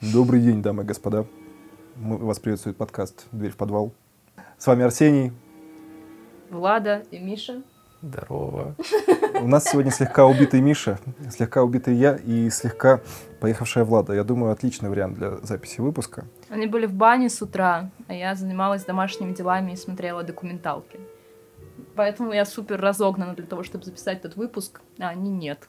Добрый день, дамы и господа. Мы, вас приветствует подкаст «Дверь в подвал». С вами Арсений. Влада и Миша. Здорово. У нас сегодня слегка убитый Миша, слегка убитый я и слегка поехавшая Влада. Я думаю, отличный вариант для записи выпуска. Они были в бане с утра, а я занималась домашними делами и смотрела документалки. Поэтому я супер разогнана для того, чтобы записать этот выпуск, а они нет.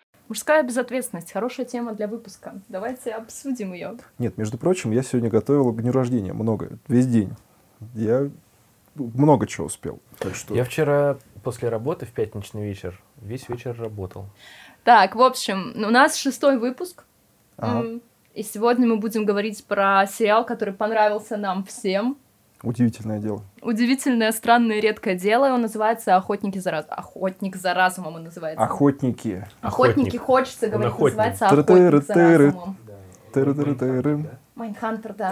Мужская безответственность. Хорошая тема для выпуска. Давайте обсудим ее. Нет, между прочим, я сегодня готовил к дню рождения много, весь день. Я много чего успел. Так что... Я вчера после работы в пятничный вечер весь вечер работал. Так, в общем, у нас шестой выпуск. Ага. И сегодня мы будем говорить про сериал, который понравился нам всем. Удивительное дело. Удивительное, странное, редкое дело. Он называется «Охотники за разумом». «Охотник за разумом» он называется. Охотники. Охотники, хочется он говорить, охотник. называется «Охотник за разумом». Mindhunter, да.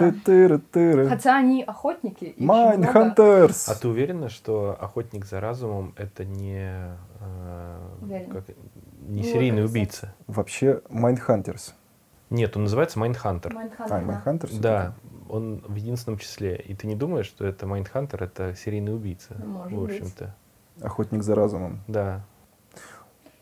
Хотя они охотники. Mindhunters. А ты уверена, что охотник за разумом это не, э, как, не серийный убийца? Вообще Mindhunters. Нет, он называется Mindhunter. А, Mindhunter? Да, он в единственном числе. И ты не думаешь, что это Mindhunter, это серийный убийца, ну, Может в общем-то. Охотник за разумом. Да.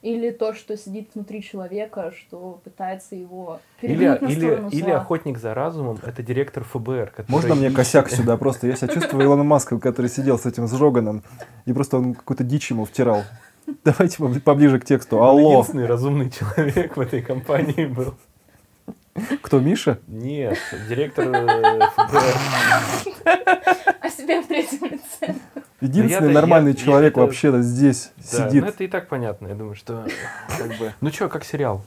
Или то, что сидит внутри человека, что пытается его или, на или, или охотник за разумом, это директор ФБР. Который... Можно мне косяк сюда просто? Я себя чувствую Илоном Маском, который сидел с этим Жоганом, и просто он какую-то дичь ему втирал. Давайте поближе к тексту. Алло. Он единственный разумный человек в этой компании был. Кто, Миша? Нет, директор э. А себя в третьем лице. Единственный нормальный человек вообще-то здесь сидит. Ну это и так понятно, я думаю, что как бы... Ну что, как сериал?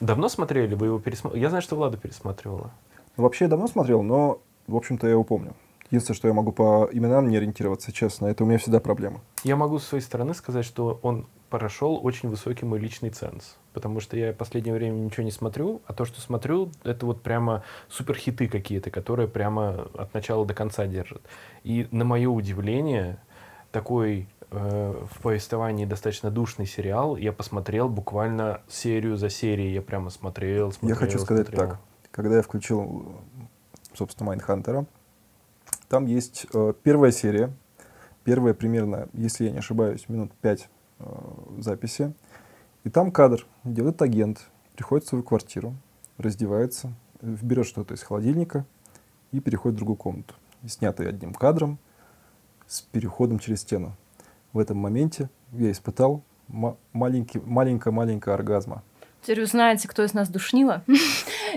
Давно смотрели? Вы его пересмотрели? Я знаю, что Влада пересматривала. Ну, вообще я давно смотрел, но, в общем-то, я его помню. Единственное, что я могу по именам не ориентироваться, честно, это у меня всегда проблема. Я могу с своей стороны сказать, что он прошел очень высокий мой личный ценз. Потому что я в последнее время ничего не смотрю, а то, что смотрю, это вот прямо суперхиты какие-то, которые прямо от начала до конца держат. И на мое удивление, такой э, в повествовании достаточно душный сериал я посмотрел буквально серию за серией. Я прямо смотрел, смотрел, Я хочу сказать смотрел. так. Когда я включил, собственно, Mindhunter а, там есть э, первая серия, первая примерно, если я не ошибаюсь, минут пять Э, записи. И там кадр, где этот агент приходит в свою квартиру, раздевается, берет что-то из холодильника и переходит в другую комнату. Снятый одним кадром с переходом через стену. В этом моменте я испытал маленький, маленькое-маленькое оргазма. Теперь вы знаете, кто из нас душнила.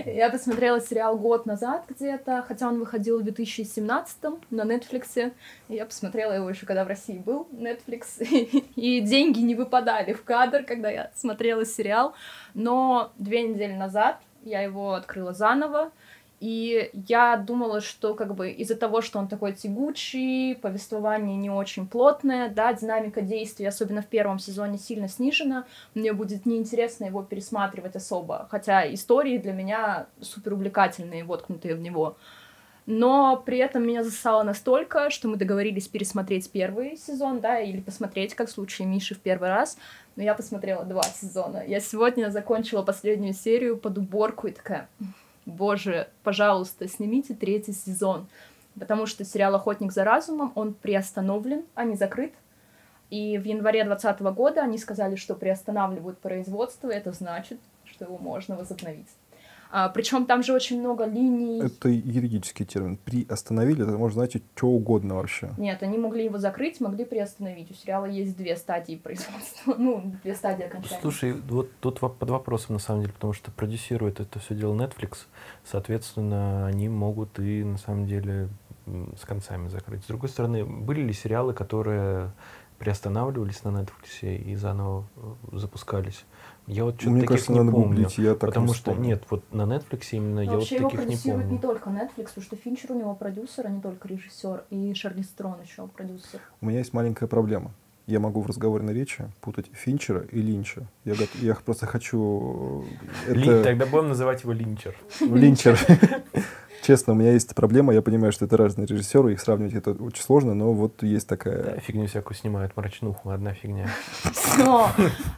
Я посмотрела сериал год назад где-то, хотя он выходил в 2017 на Netflix. Я посмотрела его еще, когда в России был Netflix. И деньги не выпадали в кадр, когда я смотрела сериал. Но две недели назад я его открыла заново, и я думала, что как бы из-за того, что он такой тягучий, повествование не очень плотное, да, динамика действий, особенно в первом сезоне, сильно снижена, мне будет неинтересно его пересматривать особо, хотя истории для меня супер увлекательные, воткнутые в него. Но при этом меня засало настолько, что мы договорились пересмотреть первый сезон, да, или посмотреть, как в случае Миши в первый раз. Но я посмотрела два сезона. Я сегодня закончила последнюю серию под уборку и такая, боже, пожалуйста, снимите третий сезон. Потому что сериал «Охотник за разумом», он приостановлен, а не закрыт. И в январе 2020 года они сказали, что приостанавливают производство, это значит, что его можно возобновить. А, причем там же очень много линий. Это юридический термин. Приостановили, это можно значить что угодно вообще. Нет, они могли его закрыть, могли приостановить. У сериала есть две стадии производства, ну, две стадии окончания. Слушай, вот тут под вопросом на самом деле, потому что продюсирует это все дело Netflix, соответственно, они могут и на самом деле с концами закрыть. С другой стороны, были ли сериалы, которые приостанавливались на Netflix и заново э, запускались. Я вот что-то Мне таких кажется, не надо помню. гуглить, я так потому не что нет, вот на Netflix именно я Но вот вообще его таких не продюсирует помню. не только Netflix, потому что Финчер у него продюсер, а не только режиссер, и Шарли Строн еще продюсер. У меня есть маленькая проблема. Я могу в разговорной речи путать Финчера и Линча. Я, я просто хочу... э, Лин- Это... Тогда будем называть его Линчер. Линчер. Честно, у меня есть проблема. Я понимаю, что это разные режиссеры, их сравнивать это очень сложно, но вот есть Да, такая... фигню всякую снимают, мрачнуху, одна фигня. Но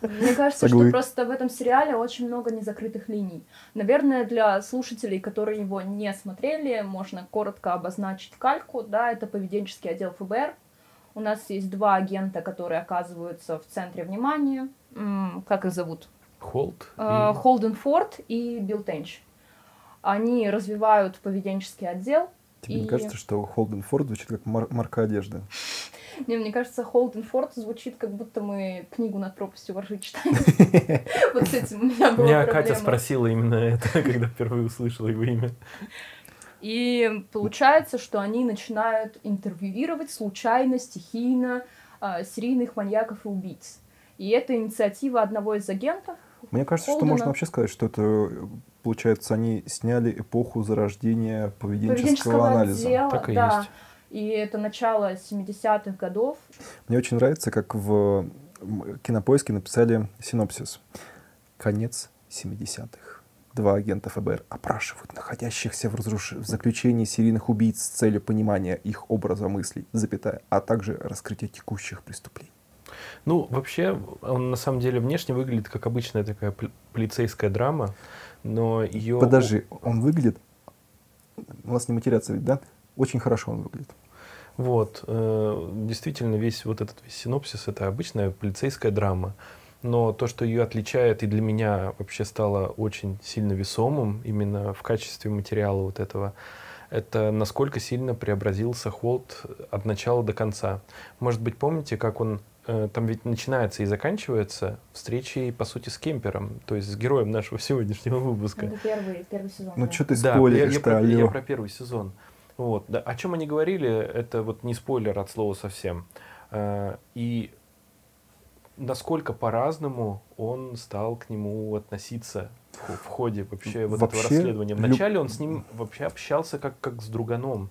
мне кажется, Соглы. что просто в этом сериале очень много незакрытых линий. Наверное, для слушателей, которые его не смотрели, можно коротко обозначить кальку. Да, это поведенческий отдел ФБР. У нас есть два агента, которые оказываются в центре внимания. М, Как их зовут? Холд. Э, Холден Форд и Билл Тенч. Они развивают поведенческий отдел. Тебе не И- кажется, что Холден Форд звучит как мар- марка одежды? Не, мне кажется, Холден Форд звучит, как будто мы книгу над пропастью воржи читаем. Вот с этим у меня была Меня Катя спросила именно это, когда впервые услышала его имя. И получается, что они начинают интервьюировать случайно, стихийно а, серийных маньяков и убийц. И это инициатива одного из агентов. Мне кажется, что Холдена. можно вообще сказать, что это, получается, они сняли эпоху зарождения поведенческого, поведенческого анализа. отдела, Так и да. есть. И это начало 70-х годов. Мне очень нравится, как в кинопоиске написали синопсис. Конец 70-х. Два агента ФБР опрашивают находящихся в, разруш- в заключении серийных убийц с целью понимания их образа мыслей, запятая, а также раскрытия текущих преступлений. Ну, вообще, он на самом деле внешне выглядит как обычная такая полицейская драма, но ее... Подожди, он выглядит... У нас не матерятся ведь, да? Очень хорошо он выглядит. Вот, э, действительно, весь вот этот весь синопсис это обычная полицейская драма. Но то, что ее отличает и для меня вообще стало очень сильно весомым именно в качестве материала вот этого, это насколько сильно преобразился Холт от начала до конца. Может быть, помните, как он там ведь начинается и заканчивается встречей, по сути, с Кемпером, то есть с героем нашего сегодняшнего выпуска. Это первый, первый сезон. Ну да. что ты Да, я, спойлеришь я про, я про первый сезон. Вот. Да. О чем они говорили, это вот не спойлер от слова совсем. Э, И насколько по-разному он стал к нему относиться в, ходе вообще вот этого Вообще, расследования. люб- Вначале он с ним вообще общался как, как с друганом.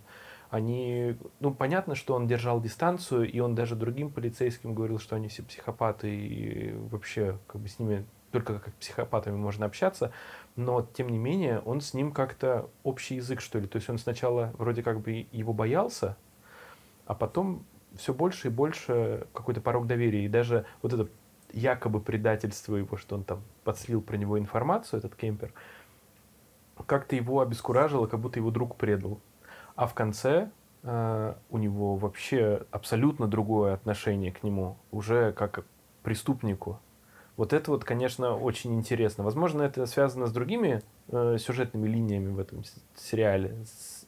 Они, ну, понятно, что он держал дистанцию, и он даже другим полицейским говорил, что они все психопаты, и вообще, как бы с ними только как психопатами можно общаться, но, тем не менее, он с ним как-то общий язык, что ли. То есть он сначала вроде как бы его боялся, а потом все больше и больше какой-то порог доверия. И даже вот это якобы предательство его, что он там подслил про него информацию, этот кемпер, как-то его обескуражило, как будто его друг предал. А в конце э, у него вообще абсолютно другое отношение к нему, уже как к преступнику. Вот это вот, конечно, очень интересно. Возможно, это связано с другими э, сюжетными линиями в этом сериале, с,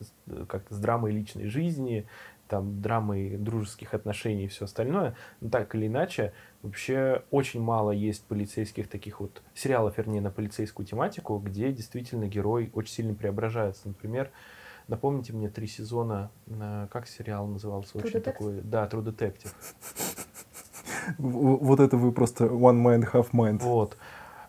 как-то с драмой личной жизни, там, драмой дружеских отношений и все остальное. Но так или иначе, вообще очень мало есть полицейских таких вот сериалов, вернее, на полицейскую тематику, где действительно герой очень сильно преображается. Например, напомните мне три сезона, э, как сериал назывался? True Очень Detective? такой, да, True Detective. В- Вот это вы просто one mind, half mind. Вот.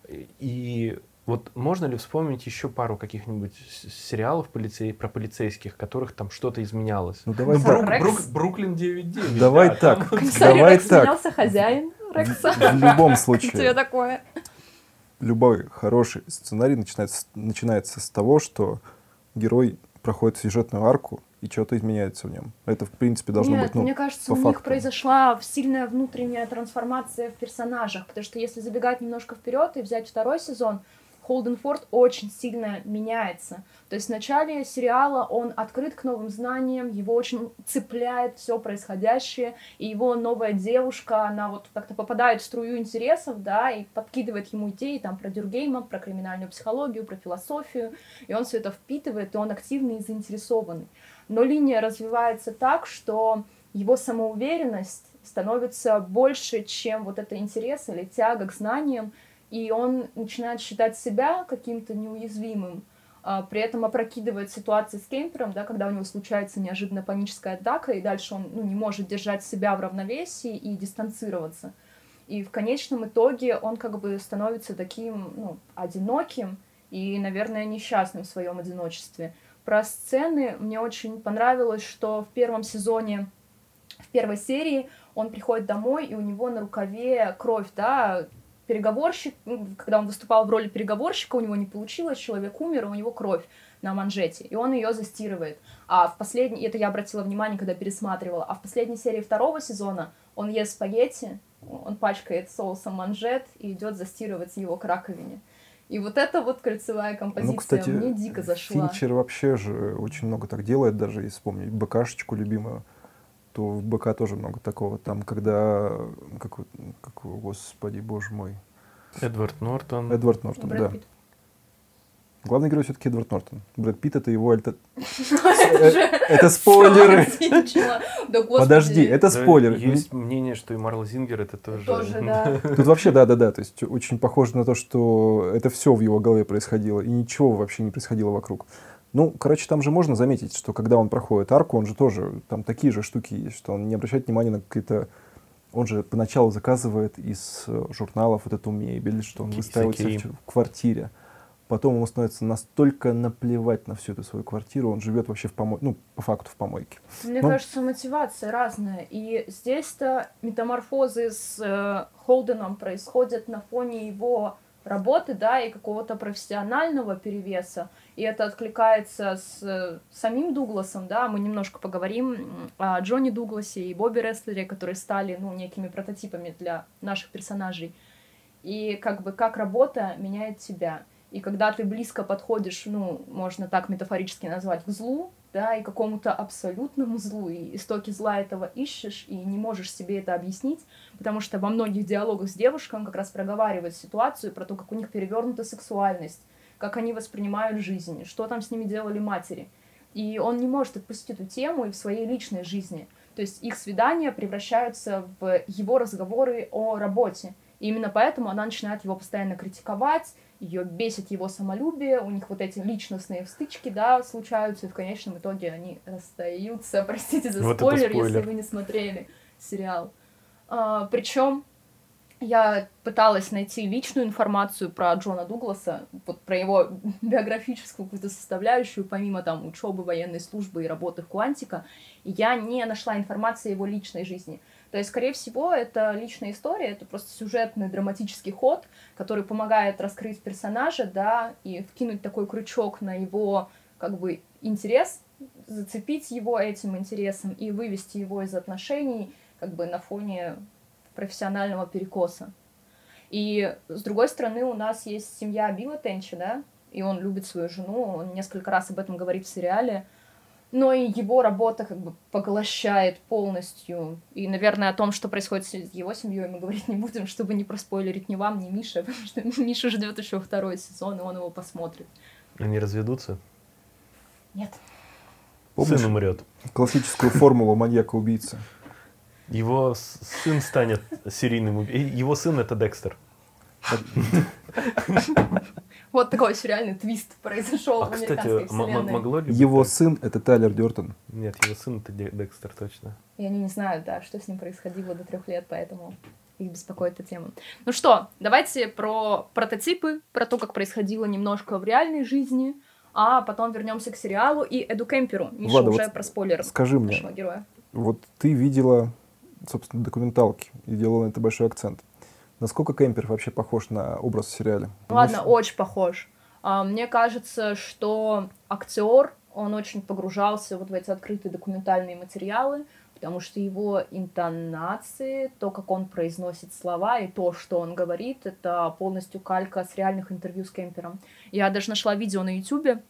И вот можно ли вспомнить еще пару каких-нибудь сериалов полицей, про полицейских, которых там что-то изменялось? Ну давай Ну, так. Брук-? Брук- Бруклин 9.9. Давай да, так. там- Давай Рекс так. сменялся хозяин Рекса. В любом Тебе случае, такое. любой хороший сценарий начинается, начинается с того, что герой проходит сюжетную арку, и что-то изменяется в нем. Это, в принципе, должно Нет, быть, ну, мне кажется, по у них факту. произошла сильная внутренняя трансформация в персонажах, потому что если забегать немножко вперед и взять второй сезон, Холден Форд очень сильно меняется. То есть в начале сериала он открыт к новым знаниям, его очень цепляет все происходящее, и его новая девушка, она вот как-то попадает в струю интересов, да, и подкидывает ему идеи там про Дюргейма, про криминальную психологию, про философию, и он все это впитывает, и он активный и заинтересованный. Но линия развивается так, что его самоуверенность становится больше, чем вот это интерес или тяга к знаниям, и он начинает считать себя каким-то неуязвимым. а, при этом опрокидывает ситуации с кемпером, да, когда у него случается неожиданно паническая атака, и дальше он ну, не может держать себя в равновесии и дистанцироваться. И в конечном итоге он как бы становится таким ну, одиноким и, наверное, несчастным в своем одиночестве. Про сцены мне очень понравилось, что в первом сезоне, в первой серии он приходит домой, и у него на рукаве кровь, да, переговорщик, когда он выступал в роли переговорщика, у него не получилось, человек умер, и у него кровь на манжете, и он ее застирывает. А в последней, это я обратила внимание, когда пересматривала, а в последней серии второго сезона он ест спагетти, он пачкает соусом манжет и идет застирывать его к раковине. И вот эта вот кольцевая ну, композиция ну, кстати, мне дико зашла. Финчер вообще же очень много так делает, даже если вспомнить БКшечку любимую, то в БК тоже много такого. Там, когда, как, как господи, боже мой. Эдвард Нортон. Эдвард Нортон, Брэд да. Питт. Главный герой все-таки Эдвард Нортон. Брэд Питт это его... Это, это спойлеры. Подожди, это спойлеры. Есть мнение, что и Марл Зингер это тоже... Тоже, да. Тут вообще, да-да-да, то есть очень похоже на то, что это все в его голове происходило, и ничего вообще не происходило вокруг. Ну, короче, там же можно заметить, что когда он проходит арку, он же тоже, там такие же штуки есть, что он не обращает внимания на какие-то он же поначалу заказывает из э, журналов вот эту мебель, что он выставит в квартире. Потом ему становится настолько наплевать на всю эту свою квартиру, он живет вообще в помойке, ну, по факту в помойке. Мне Но... кажется, мотивация разная. И здесь-то метаморфозы с э, Холденом происходят на фоне его работы, да, и какого-то профессионального перевеса. И это откликается с э, самим Дугласом, да, мы немножко поговорим о Джонни Дугласе и Бобби Рестлере, которые стали, ну, некими прототипами для наших персонажей. И как бы как работа меняет тебя. И когда ты близко подходишь, ну, можно так метафорически назвать, к злу, да, и какому-то абсолютному злу, и истоки зла этого ищешь, и не можешь себе это объяснить, потому что во многих диалогах с девушками как раз проговаривают ситуацию про то, как у них перевернута сексуальность, как они воспринимают жизнь, что там с ними делали матери. И он не может отпустить эту тему и в своей личной жизни. То есть их свидания превращаются в его разговоры о работе. И именно поэтому она начинает его постоянно критиковать, ее бесит его самолюбие, у них вот эти личностные стычки, да, случаются, и в конечном итоге они расстаются. Простите за вот спойлер, спойлер, если вы не смотрели сериал. А, причем я пыталась найти личную информацию про Джона Дугласа, вот про его биографическую какую-то составляющую, помимо там учебы, военной службы и работы в Квантика, и я не нашла информации о его личной жизни. То есть, скорее всего, это личная история, это просто сюжетный драматический ход, который помогает раскрыть персонажа, да, и вкинуть такой крючок на его, как бы, интерес, зацепить его этим интересом и вывести его из отношений, как бы, на фоне профессионального перекоса. И, с другой стороны, у нас есть семья Билла Тенчи, да, и он любит свою жену, он несколько раз об этом говорит в сериале, но и его работа как бы поглощает полностью. И, наверное, о том, что происходит с его семьей, мы говорить не будем, чтобы не проспойлерить ни вам, ни Мише, потому что Миша ждет еще второй сезон, и он его посмотрит. Они разведутся? Нет. Помнишь Сын умрет. Классическую формулу маньяка-убийцы. Его сын станет серийным убийцей. Его сын это Декстер. Вот такой сериальный твист произошел а, в американской кстати, вселенной. могло ли Его сын — это Тайлер Дёртон. Нет, его сын — это Декстер, точно. И они не знают, да, что с ним происходило до трех лет, поэтому их беспокоит эта тема. Ну что, давайте про прототипы, про то, как происходило немножко в реальной жизни, а потом вернемся к сериалу и Эду Кемперу. Миша Влада, уже вот про спойлер скажи мне, героя. Вот ты видела, собственно, документалки и делала на это большой акцент. Насколько Кемпер вообще похож на образ в сериале? Ладно, Может... очень похож. А, мне кажется, что актер, он очень погружался вот в эти открытые документальные материалы, потому что его интонации, то, как он произносит слова и то, что он говорит, это полностью калька с реальных интервью с Кемпером. Я даже нашла видео на YouTube,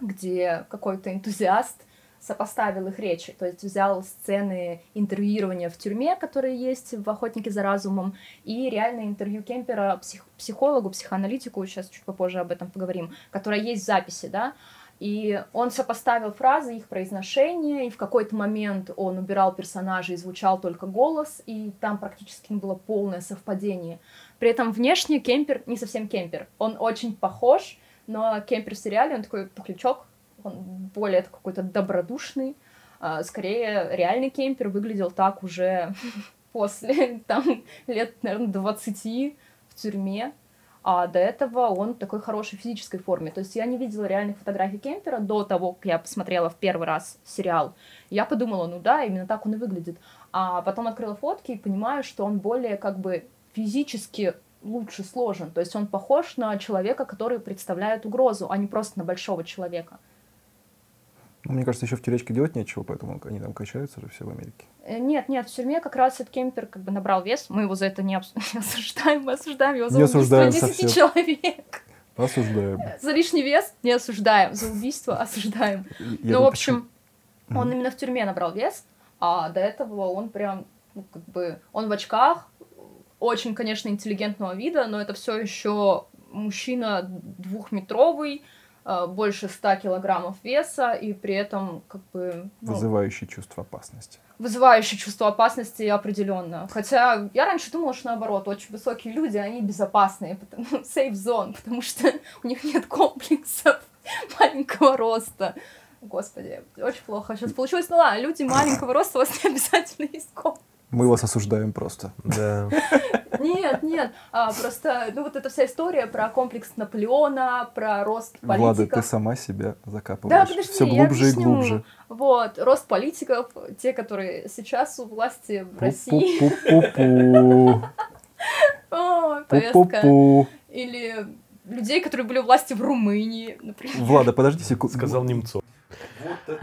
где какой-то энтузиаст сопоставил их речи, то есть взял сцены интервьюирования в тюрьме, которые есть в «Охотнике за разумом», и реальное интервью Кемпера псих психологу, психоаналитику, сейчас чуть попозже об этом поговорим, которая есть в записи, да, и он сопоставил фразы, их произношение, и в какой-то момент он убирал персонажа и звучал только голос, и там практически было полное совпадение. При этом внешне Кемпер не совсем Кемпер. Он очень похож, Но Кемпер в сериале, он такой пухлячок, он более какой-то добродушный. А, скорее, реальный Кемпер выглядел так уже после там лет, наверное, 20 в тюрьме. А до этого он в такой хорошей физической форме. То есть я не видела реальных фотографий Кемпера до того, как я посмотрела в первый раз сериал. Я подумала, ну да, именно так он и выглядит. А потом открыла фотки и понимаю, что он более как бы физически лучше сложен. То есть он похож на человека, который представляет угрозу, а не просто на большого человека. Ну, мне кажется, еще в тюречке делать нечего, поэтому они там качаются же все в Америке. Э, нет, нет, в тюрьме как раз этот кемпер как бы набрал вес. Мы его за это не, обс... не осуждаем, мы осуждаем его за Не убийство осуждаем 10 совсем. человек. Осуждаем. За лишний вес не осуждаем, за убийство осуждаем. Я ну, в общем, Мгм. он именно в тюрьме набрал вес, а до этого он прям, ну, как бы, он в очках, очень, конечно, интеллигентного вида, но это все еще мужчина двухметровый, больше 100 килограммов веса, и при этом, как бы, ну, Вызывающий чувство опасности. вызывающее чувство опасности определенно. Хотя я раньше думала, что наоборот, очень высокие люди, они безопасные, потому, safe zone, потому что у них нет комплексов маленького роста. Господи, очень плохо сейчас получилось. Ну ладно, люди маленького роста, у вас не обязательно есть комплекс. Мы вас осуждаем просто. Да. Нет, нет, а, просто, ну вот эта вся история про комплекс Наполеона, про рост Влада, ты политиков. сама себя Да, закапываешь. подожди, Все я глубже и объясню. глубже. Вот, рост политиков, те, которые сейчас у власти в России. Пу-пу-пу-пу. О, повестка. Или людей, которые были у власти в Румынии, например. Влада, подожди секунду. Сказал Немцов.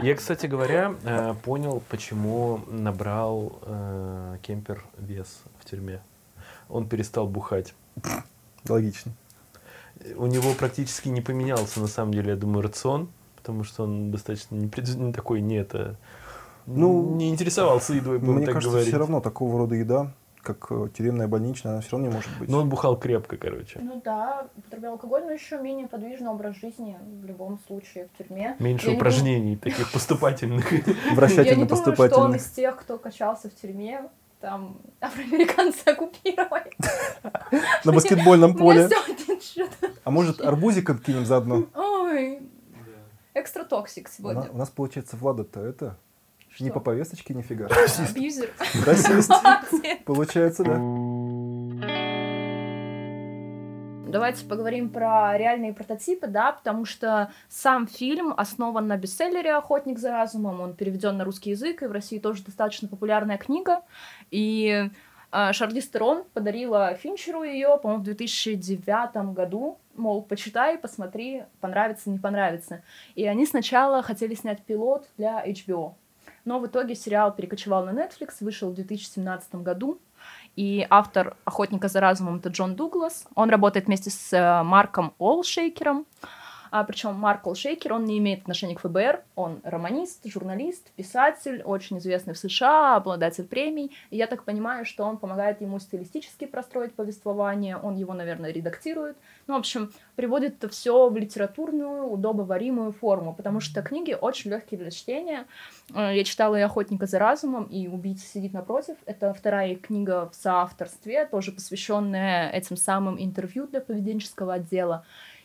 Я, кстати говоря, э, понял, почему набрал э, Кемпер вес в тюрьме. Он перестал бухать. Логично. У него практически не поменялся, на самом деле, я думаю, рацион, потому что он достаточно не, не такой, не это, Ну, не интересовался едой, будем Мне так кажется, говорить. все равно такого рода еда, как э, тюремная больничная, она все равно не может быть. Но он бухал крепко, короче. Ну да, употреблял алкоголь, но еще менее подвижный образ жизни в любом случае в тюрьме. Меньше Я не упражнений, таких поступательных. Я не думаю, что он из тех, кто качался в тюрьме. Там афроамериканцы оккупировали. На баскетбольном поле. А может, арбузиком кинем заодно? Ой, extra toxic сегодня. у нас получается, Влада-то это не Что? по повесточке нифига. Абьюзер. Расист. Получается, да. Давайте поговорим про реальные прототипы, да, потому что сам фильм основан на бестселлере «Охотник за разумом», он переведен на русский язык, и в России тоже достаточно популярная книга, и э, Шарлиз Терон подарила Финчеру ее, по-моему, в 2009 году, мол, почитай, посмотри, понравится, не понравится. И они сначала хотели снять пилот для HBO, но в итоге сериал перекочевал на Netflix, вышел в 2017 году, и автор «Охотника за разумом» — это Джон Дуглас. Он работает вместе с э, Марком Олшейкером. А, причем Марк Олшейкер, он не имеет отношения к ФБР. Он романист, журналист, писатель, очень известный в США, обладатель премий. И я так понимаю, что он помогает ему стилистически простроить повествование. Он его, наверное, редактирует. Ну, в общем, приводит это все в литературную, удобоваримую форму, потому что книги очень легкие для чтения. Э, Я читала и «Охотника за разумом», и «Убийца сидит напротив». Это вторая книга в соавторстве, тоже посвященная этим самым интервью для поведенческого отдела.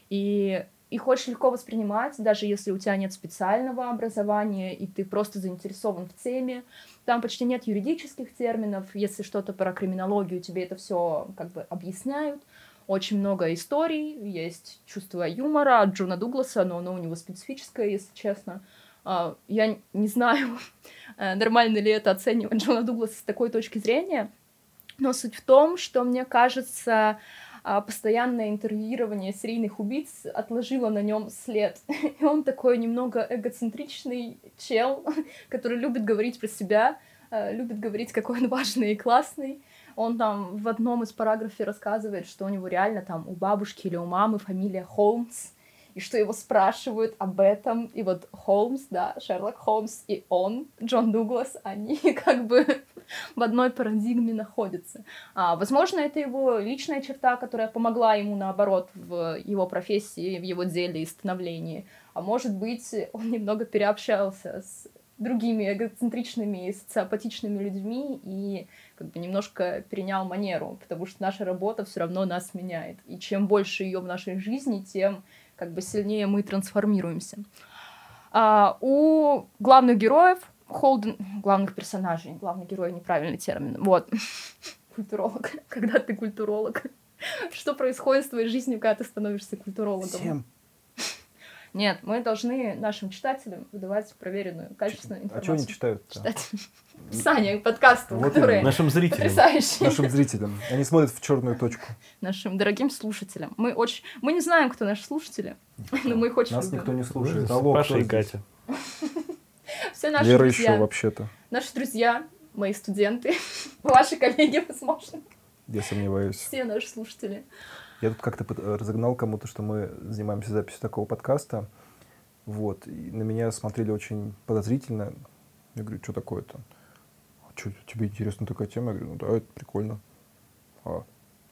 И их очень легко воспринимать, даже если у тебя нет специального образования, и ты просто заинтересован в теме. Там почти нет юридических терминов. Если что-то про криминологию, тебе это все как бы объясняют. Очень много историй, есть чувство юмора от Джона Дугласа, но оно у него специфическое, если честно. А, Я не знаю, э, нормально ли это оценивать Джона Дугласа с такой точки зрения, но суть в том, что мне кажется, постоянное интервьюирование серийных убийц отложило на нем след. И он такой немного эгоцентричный чел, который любит говорить про себя, э, любит говорить, какой он важный и классный. Он там в одном из параграфов рассказывает, что у него реально там у бабушки или у мамы фамилия Холмс, и что его спрашивают об этом. И вот Холмс, да, Шерлок Холмс и он, Джон Дуглас, они как бы в одной парадигме находятся. А, возможно, это его личная черта, которая помогла ему, наоборот, в его профессии, в его деле и становлении. А может быть, он немного переобщался с другими эгоцентричными и социопатичными людьми и как бы немножко перенял манеру, потому что наша работа все равно нас меняет. И чем больше ее в нашей жизни, тем как бы сильнее мы трансформируемся. А, у главных героев Холден, главных персонажей, главный герой неправильный термин, вот, культуролог, когда ты культуролог, что происходит с твоей жизнью, когда ты становишься культурологом? Всем. Нет, мы должны нашим читателям выдавать проверенную, качественную А что информацию. они читают? Читать. Саня, подкасты, Вот которые. Нашим зрителям. потрясающие. Нашим зрителям. Они смотрят в черную точку. Нашим дорогим слушателям. Мы очень... Мы не знаем, кто наши слушатели, но мы их очень Нас любим. никто не слушает. Алло, Паша и? Катя. Все наши Лера друзья. еще вообще-то. Наши друзья, мои студенты, ваши коллеги, возможно. Я сомневаюсь. Все наши слушатели. Я тут как-то разогнал кому-то, что мы занимаемся записью такого подкаста. Вот. И на меня смотрели очень подозрительно. Я говорю, что такое-то? А что, тебе интересна такая тема? Я говорю, ну да, это прикольно. А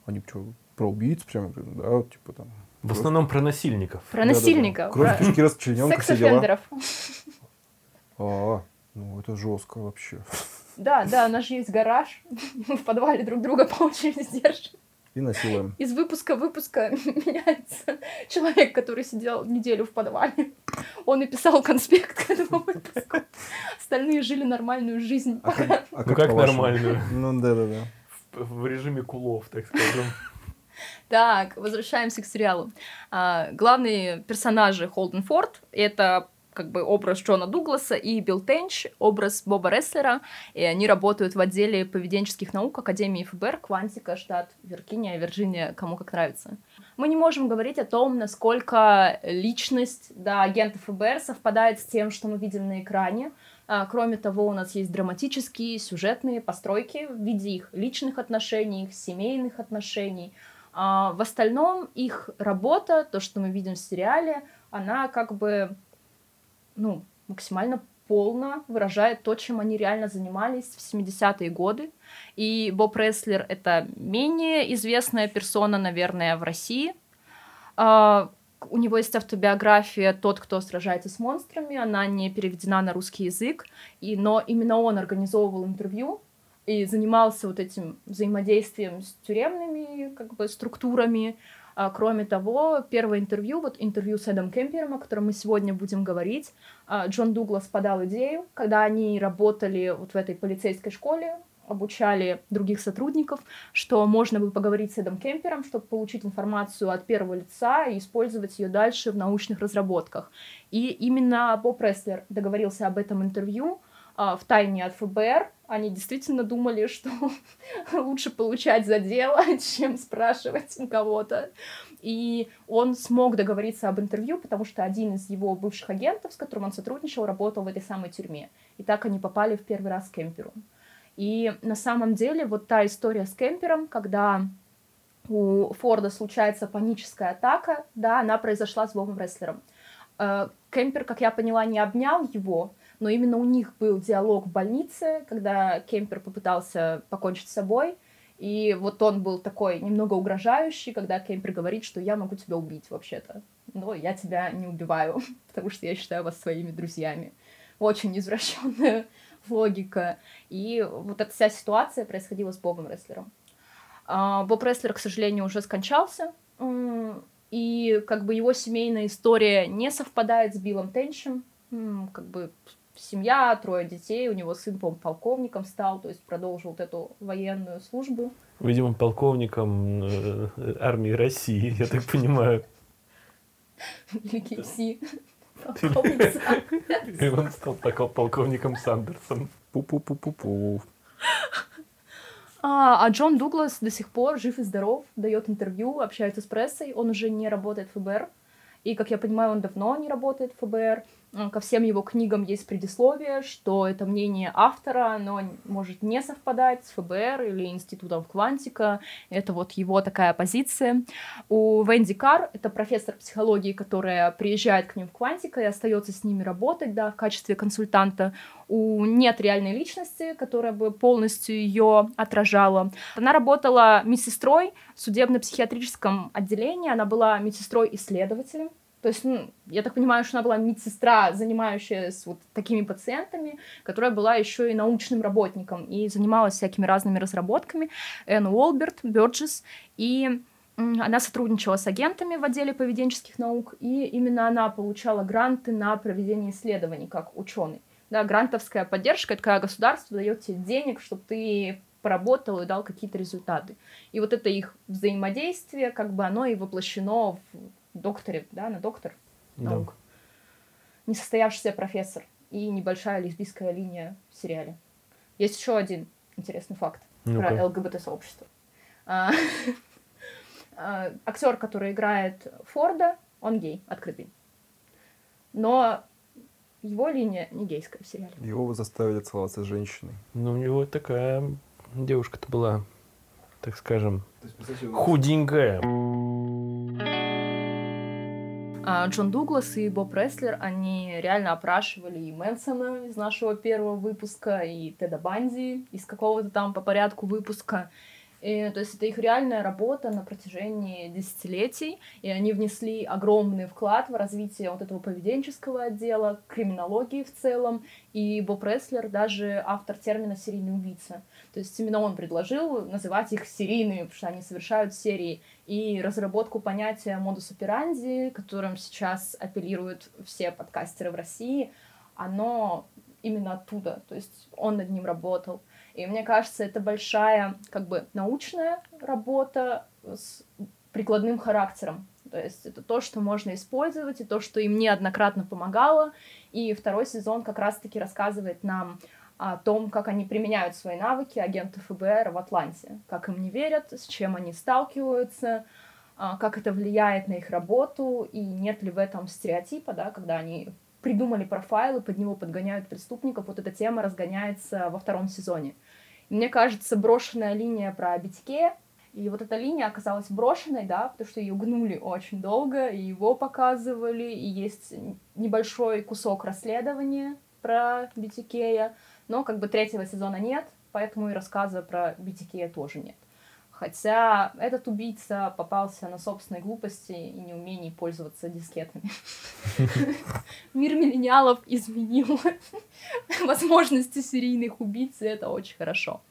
они что, про убийц прям? Я говорю, ну да, типа там. В основном про насильников. Про Да-да-да. насильников. Кровь, про кишки, расчлененка, все дела. А, ну это жестко вообще. Да, да, у нас же есть гараж. Мы в подвале друг друга по очереди держим. И насилуем. Из выпуска в выпуска меняется человек, который сидел неделю в подвале. Он и писал конспект к этому выпуску. Остальные жили нормальную жизнь. А как, а Ну как нормальную? Ну да-да-да. В, в режиме кулов, так скажем. Так, возвращаемся к сериалу. А, главные персонажи Холден Форд — это как бы образ Джона Дугласа и Билл Тенч, образ Боба Рестлера, и они работают в отделе поведенческих наук Академии ФБР, Квантика, штат Виргиния, Вирджиния, кому как нравится. Мы не можем говорить о том, насколько личность да, агента ФБР совпадает с тем, что мы видим на экране. А, Кроме того, у нас есть драматические, сюжетные постройки в виде их личных отношений, их семейных отношений. А в остальном их работа, то, что мы видим в сериале, она как бы ну, максимально полно выражает то, чем они реально занимались в 70-е годы. И Боб Рестлер — это менее известная персона, наверное, в России. А, У него есть автобиография «Тот, кто сражается с монстрами». Она не переведена на русский язык, и, но именно он организовывал интервью и занимался вот этим взаимодействием с тюремными как бы, структурами. А, кроме того, первое интервью, вот интервью с Эдом Кемпером, о котором мы сегодня будем говорить, а, Джон Дуглас подал идею, когда они работали вот в этой полицейской школе, обучали других сотрудников, что можно бы поговорить с Эдом Кемпером, чтобы получить информацию от первого лица и использовать ее дальше в научных разработках. И именно Боб Рестлер договорился об этом интервью в тайне от ФБР. Они действительно думали, что лучше получать за дело, чем спрашивать у кого-то. И он смог договориться об интервью, потому что один из его бывших агентов, с которым он сотрудничал, работал в этой самой тюрьме. И так они попали в первый раз к Кемперу. И на самом деле вот та история с Кемпером, когда у Форда случается паническая атака, да, она произошла с Бобом Рестлером. Э, Кемпер, как я поняла, не обнял его, но именно у них был диалог в больнице, когда Кемпер попытался покончить с собой, и вот он был такой немного угрожающий, когда Кемпер говорит, что я могу тебя убить вообще-то, но я тебя не убиваю, потому что я считаю вас своими друзьями. Очень извращенная логика. И вот эта вся ситуация происходила с Бобом Рестлером. А, Боб Рестлер, к сожалению, уже скончался, и как бы его семейная история не совпадает с Биллом Тенчем, как бы семья, трое детей, у него сын, по полковником стал, то есть продолжил вот эту военную службу. Видимо, полковником э, армии России, я так понимаю. Или KFC. И он стал полковником Сандерсом. Пу-пу-пу-пу-пу. А, а Джон Дуглас до сих пор жив и здоров, дает интервью, общается с прессой. Он уже не работает в ФБР. И, как я понимаю, он давно не работает в ФБР. М, Ко всем его книгам есть предисловие, что это мнение автора, оно н- может не совпадать с ФБР или Институтом Квантика. Это вот его такая позиция. У Венди Кар, это профессор психологии, которая приезжает к ним в Квантика и остается с ними работать, да, в качестве консультанта. У нет реальной личности, которая бы полностью ее отражала. Она работала медсестрой в судебно-психиатрическом отделении, она была медсестрой-исследователем. То есть, ну, я так понимаю, что она была медсестра, занимающаяся вот такими пациентами, которая была еще и научным работником и занималась всякими разными разработками. Энн Уолберт, Бёрджес. И Она сотрудничала с агентами в отделе поведенческих наук, и именно она получала гранты на проведение исследований как ученый. Да, грантовская поддержка — это когда государство дает тебе денег, чтобы ты поработал и дал какие-то результаты. И вот это их взаимодействие, как бы оно и воплощено в докторе, да, на доктор Да. наук. Несостоявшийся профессор и небольшая лесбийская линия в сериале. Есть еще один интересный факт Ну-ка. про ЛГБТ-сообщество. А, а, Актер, который играет Форда, он гей, открытый. Но его линия не гейская в сериале. Его заставили целоваться с женщиной. Ну, у него такая девушка-то была, так скажем, худенькая. А Джон Дуглас и Боб Рестлер, они реально опрашивали и Мэнсона из нашего первого выпуска, и Теда Банди из какого-то там по порядку выпуска. И, то есть это их реальная работа на протяжении десятилетий, и они внесли огромный вклад в развитие вот этого поведенческого отдела, криминологии в целом, и Боб Рестлер даже автор термина «серийный убийца». То есть именно он предложил называть их серийными, потому что они совершают серии. И разработку понятия модус операнди, которым сейчас апеллируют все подкастеры в России, оно именно оттуда. То есть он над ним работал. И мне кажется, это большая как бы научная работа с прикладным характером. То есть это то, что можно использовать, и то, что им неоднократно помогало. И второй сезон как раз-таки рассказывает нам о том, как они применяют свои навыки агенты ФБР в Атланте, как им не верят, с чем они сталкиваются, а, как это влияет на их работу, и нет ли в этом стереотипа, да, когда они придумали профайл и под него подгоняют преступников, вот эта тема разгоняется во втором сезоне. И мне кажется, брошенная линия про BTK, и вот эта линия оказалась брошенной, да, потому что ее гнули очень долго, и его показывали, и есть небольшой кусок расследования про BTK, но как бы третьего сезона нет, поэтому и рассказа про BTK тоже нет. Хотя этот убийца попался на собственной глупости и неумении пользоваться дискетами. Мир миллениалов изменил возможности серийных убийц, и это очень хорошо.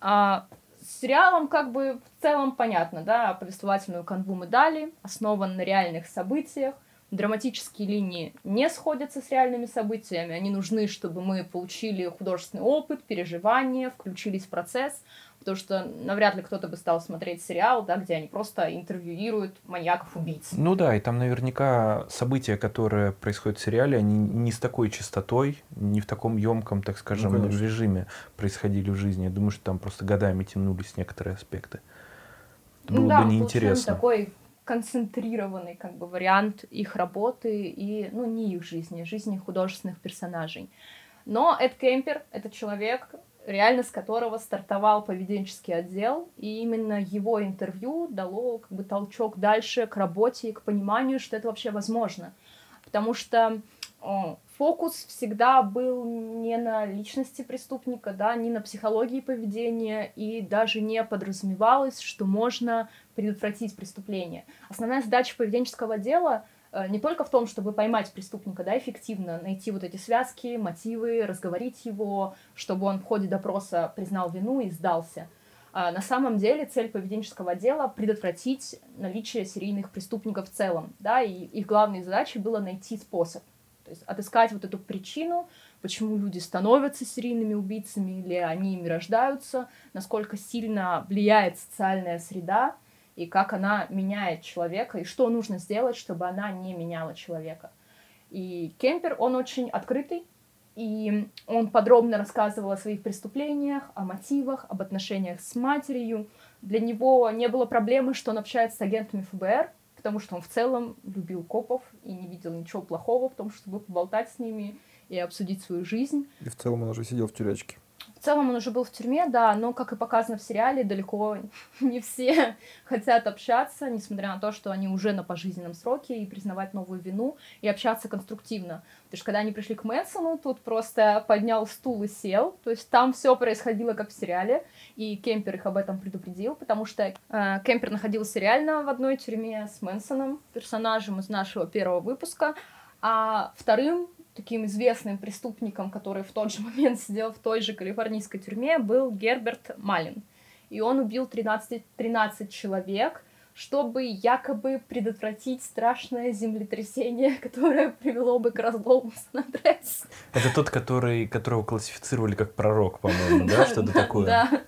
А, с сериалом как бы в целом понятно, да, повествовательную канву мы дали, основан на реальных событиях, драматические линии не сходятся с реальными событиями, они нужны, чтобы мы получили художественный опыт, переживания, включились в процесс, потому что навряд ли кто-то бы стал смотреть сериал, да, где они просто интервьюируют маньяков-убийц. Ну да, и там наверняка события, которые происходят в сериале, они не с такой частотой, не в таком емком, так скажем, Ну, конечно. режиме происходили в жизни. Я думаю, что там просто годами тянулись некоторые аспекты. Это было Ну да, бы неинтересно. такой концентрированный как бы вариант их работы и, ну, не их жизни, жизни художественных персонажей. Но Эд Кемпер — это человек, реально с которого стартовал поведенческий отдел, и именно его интервью дало как бы толчок дальше к работе и к пониманию, что это вообще возможно. Потому что о, фокус всегда был не на личности преступника, да, не на психологии поведения, и даже не подразумевалось, что можно предотвратить преступление. Основная задача поведенческого дела не только в том, чтобы поймать преступника, да, эффективно, найти вот эти связки, мотивы, разговорить его, чтобы он в ходе допроса признал вину и сдался. А на самом деле цель поведенческого дела предотвратить наличие серийных преступников в целом, да, и их главной задачей было найти способ, то есть отыскать вот эту причину, почему люди становятся серийными убийцами или они ими рождаются, насколько сильно влияет социальная среда и как она меняет человека, и что нужно сделать, чтобы она не меняла человека. И Кемпер, он очень открытый, и он подробно рассказывал о своих преступлениях, о мотивах, об отношениях с матерью. Для него не было проблемы, что он общается с агентами ФБР, потому что он в целом любил копов и не видел ничего плохого в том, чтобы поболтать с ними и обсудить свою жизнь. И в целом он уже сидел в тюрячке. Целом он уже был в тюрьме, да, но, как и показано в сериале, далеко не все хотят общаться, несмотря на то, что они уже на пожизненном сроке, и признавать новую вину, и общаться конструктивно. Потому что когда они пришли к Мэнсону, тут просто поднял стул и сел, то есть там все происходило как в сериале, и Кемпер их об этом предупредил, потому что э, Кемпер находился реально в одной тюрьме с Мэнсоном, персонажем из нашего первого выпуска, а вторым таким известным преступником, который в тот же момент сидел в той же калифорнийской тюрьме, был Герберт Малин. И он убил 13, 13 человек, чтобы якобы предотвратить страшное землетрясение, которое привело бы к разлому Сан-Андреас. Это тот, который, которого классифицировали как пророк, по-моему, да? Что-то такое. Да.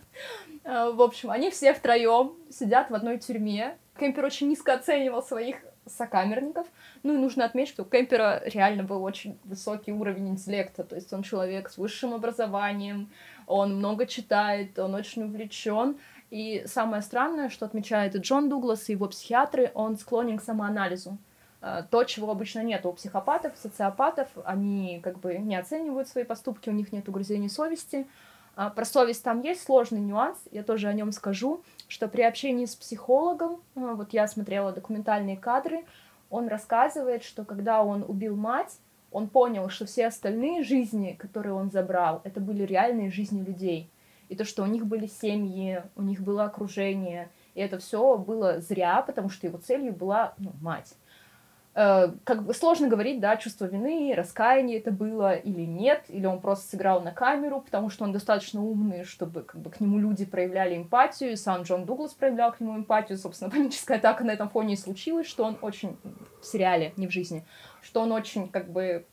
А, в общем, они все втроем сидят в одной тюрьме. Кемпер очень низко оценивал своих сокамерников. Ну и нужно отметить, что у Кемпера реально был очень высокий уровень интеллекта, то есть он человек с высшим образованием, он много читает, он очень увлечен. И самое странное, что отмечает и Джон Дуглас, и его психиатры, он склонен к самоанализу. Э, то, чего обычно нет у психопатов, социопатов, они как бы не оценивают свои поступки, у них нет угрызений совести. А про совесть там есть сложный нюанс, я тоже о нем скажу, что при общении с психологом, э, вот я смотрела документальные кадры, он рассказывает, что когда он убил мать, он понял, что все остальные жизни, которые он забрал, это были реальные жизни людей и то, что у них были семьи, у них было окружение, и это все было зря, потому что его целью была ну, мать. Э, как бы сложно говорить, да, чувство вины, раскаяние это было или нет, или он просто сыграл на камеру, потому что он достаточно умный, чтобы как бы к нему люди проявляли эмпатию, и сам Джон Дуглас проявлял к нему эмпатию, собственно, паническая атака на этом фоне и случилась, что он очень в сериале, не в жизни, что он очень как бы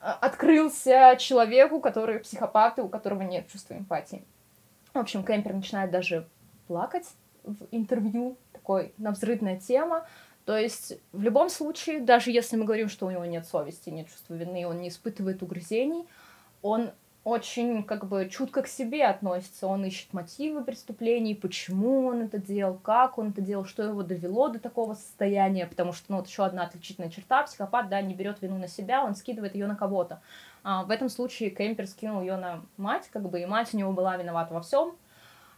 а, открылся человеку, который психопат, у которого нет чувства эмпатии. В общем, Кемпер начинает даже плакать в интервью, такой навзрыдная тема. То есть в любом случае, даже если мы говорим, что у него нет совести, нет чувства вины, он не испытывает угрызений, он очень как бы чутко к себе относится, он ищет мотивы преступлений, почему он это делал, как он это делал, что его довело до такого состояния, потому что, ну, вот еще одна отличительная черта, психопат, да, не берет вину на себя, он скидывает ее на кого-то. А, в этом случае Кемпер скинул ее на мать, как бы, и мать у него была виновата во всем,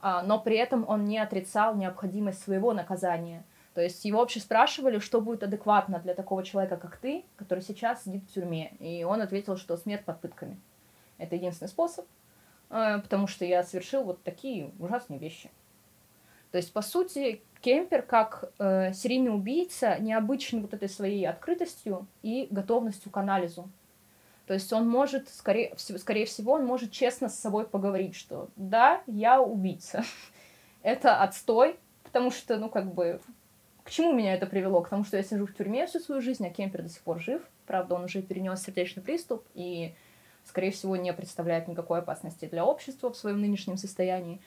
а, но при этом он не отрицал необходимость своего наказания. То есть его вообще спрашивали, что будет адекватно для такого человека, как ты, который сейчас сидит в тюрьме. И он ответил, что смерть под пытками. Это единственный способ, э, потому что я совершил вот такие ужасные вещи. То есть, по сути, Кемпер, как э, серийный убийца, необычен вот этой своей открытостью и готовностью к анализу. То есть он может, скорее, скорее всего, он может честно с собой поговорить, что да, я убийца. это отстой, потому что, ну, как бы, к чему меня это привело? К тому, что я сижу в тюрьме всю свою жизнь, а Кемпер до сих пор жив. Правда, он уже перенес сердечный приступ, и скорее всего, не представляет никакой опасности для общества в своем нынешнем состоянии,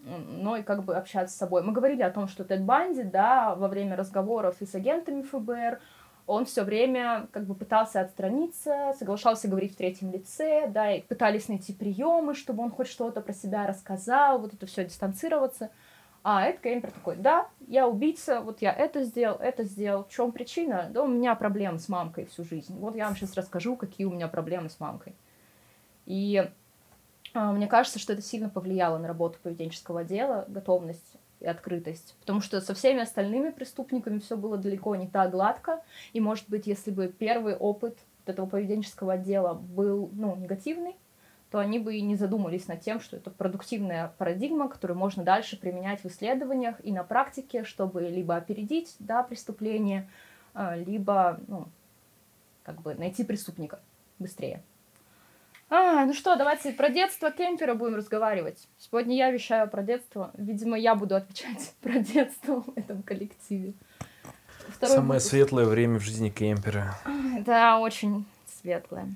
но и как бы общаться с собой. Мы говорили о том, что Тед Банди, да, во время разговоров и с агентами ФБР, он все время как бы пытался отстраниться, соглашался говорить в третьем лице, да, и пытались найти приемы, чтобы он хоть что-то про себя рассказал, вот это все дистанцироваться. А Эд Кемпер такой, да, я убийца, вот я это сделал, это сделал. В чем причина? Да у меня проблемы с мамкой всю жизнь. Вот я вам сейчас расскажу, какие у меня проблемы с мамкой. И а, мне кажется, что это сильно повлияло на работу поведенческого отдела, готовность и открытость. Потому что со всеми остальными преступниками все было далеко не так гладко. И, может быть, если бы первый опыт этого поведенческого отдела был ну, негативный, то они бы и не задумались над тем, что это продуктивная парадигма, которую можно дальше применять в исследованиях и на практике, чтобы либо опередить да, преступление, а, либо ну, как бы найти преступника быстрее. А, ну что, давайте про детство кемпера будем разговаривать. Сегодня я вещаю про детство. Видимо, я буду отвечать про детство в этом коллективе. Второй Самое выпуск. светлое время в жизни кемпера. Да, очень светлое.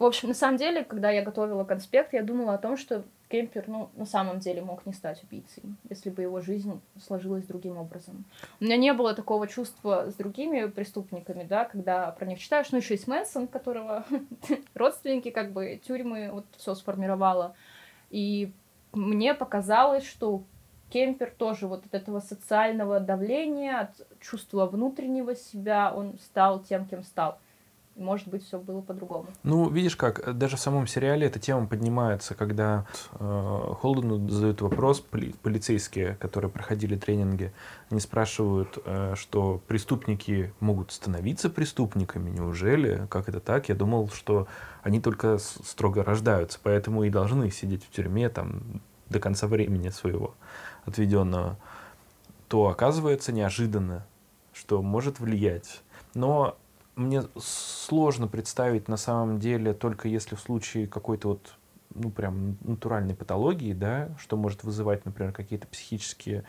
В общем, на самом деле, когда я готовила конспект, я думала о том, что Кемпер, ну, на самом деле мог не стать убийцей, если бы его жизнь сложилась другим образом. У меня не было такого чувства с другими преступниками, да, когда про них читаешь, ну, еще есть Мэнсон, которого родственники, как бы, тюрьмы вот все сформировало. И мне показалось, что Кемпер тоже вот от этого социального давления, от чувства внутреннего себя, он стал тем, кем стал может быть, все было по-другому. Ну, видишь как, даже в самом сериале эта тема поднимается, когда э, Холдену задают вопрос, поли, полицейские, которые проходили тренинги, они спрашивают, э, что преступники могут становиться преступниками, неужели? Как это так? Я думал, что они только строго рождаются, поэтому и должны сидеть в тюрьме там до конца времени своего отведенного. То оказывается неожиданно, что может влиять. Но мне сложно представить на самом деле, только если в случае какой-то вот ну, прям натуральной патологии, да, что может вызывать, например, какие-то психические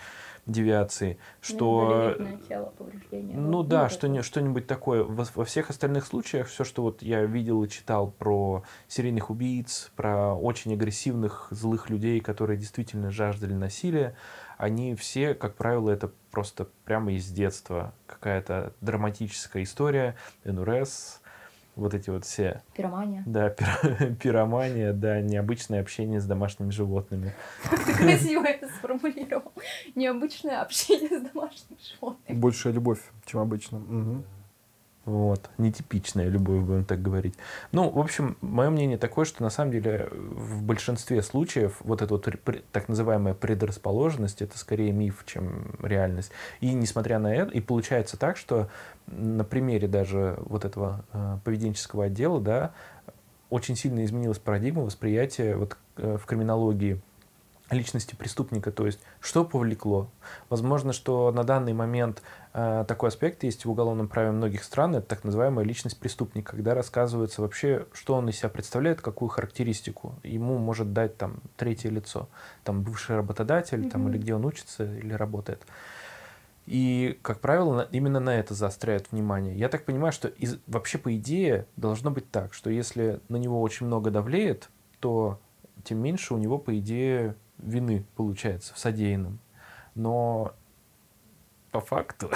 девиации, что... тело. Ну Вот, да, вот что, это. что-нибудь такое. Во, во всех остальных случаях все, что вот я видел и читал про серийных убийц, про очень агрессивных, злых людей, которые действительно жаждали насилия, они все, как правило, это просто прямо из детства. Какая-то драматическая история, НРС, вот эти вот все. Пиромания. Да, пир- пиромания, да, необычное общение с домашними животными. Ты красиво это сформулировал. Необычное общение с домашним животным. Большая любовь, чем обычно. Мгм. Вот, нетипичная любовь, будем так говорить. Ну, в общем, мое мнение такое, что на самом деле в большинстве случаев вот эта вот так называемая предрасположенность, это скорее миф, чем реальность. И несмотря на это, и получается так, что на примере даже вот этого э, поведенческого отдела, да, очень сильно изменилась парадигма восприятия вот э, в криминологии личности преступника, то есть что повлекло. Возможно, что на данный момент э, такой аспект есть в уголовном праве многих стран, это так называемая личность преступника, когда рассказывается вообще, что он из себя представляет, какую характеристику ему может дать там третье лицо, там бывший работодатель, там, Мгм. или где он учится или работает. И, как правило, именно на это заостряют внимание. Я так понимаю, что из, вообще по идее должно быть так, что если на него очень много давлеет, то тем меньше у него, по идее, вины получается в содеянном. Но по факту,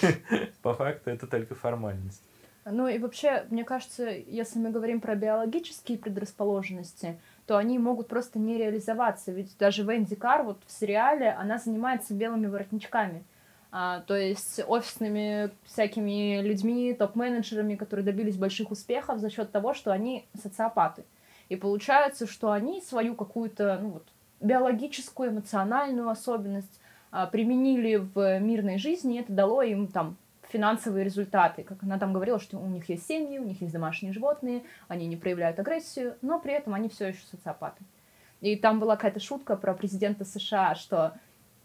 по факту это только формальность. Ну и вообще, мне кажется, если мы говорим про биологические предрасположенности, то они могут просто не реализоваться. Ведь даже Венди Кар вот в сериале, она занимается белыми воротничками. А, то есть офисными всякими людьми, топ-менеджерами, которые добились больших успехов за счет того, что они социопаты. И получается, что они свою какую-то ну, вот, биологическую, эмоциональную особенность а, применили в мирной жизни, и это дало им там финансовые результаты. Как она там говорила, что у них есть семьи, у них есть домашние животные, они не проявляют агрессию, но при этом они все еще социопаты. И там была какая-то шутка про президента США, что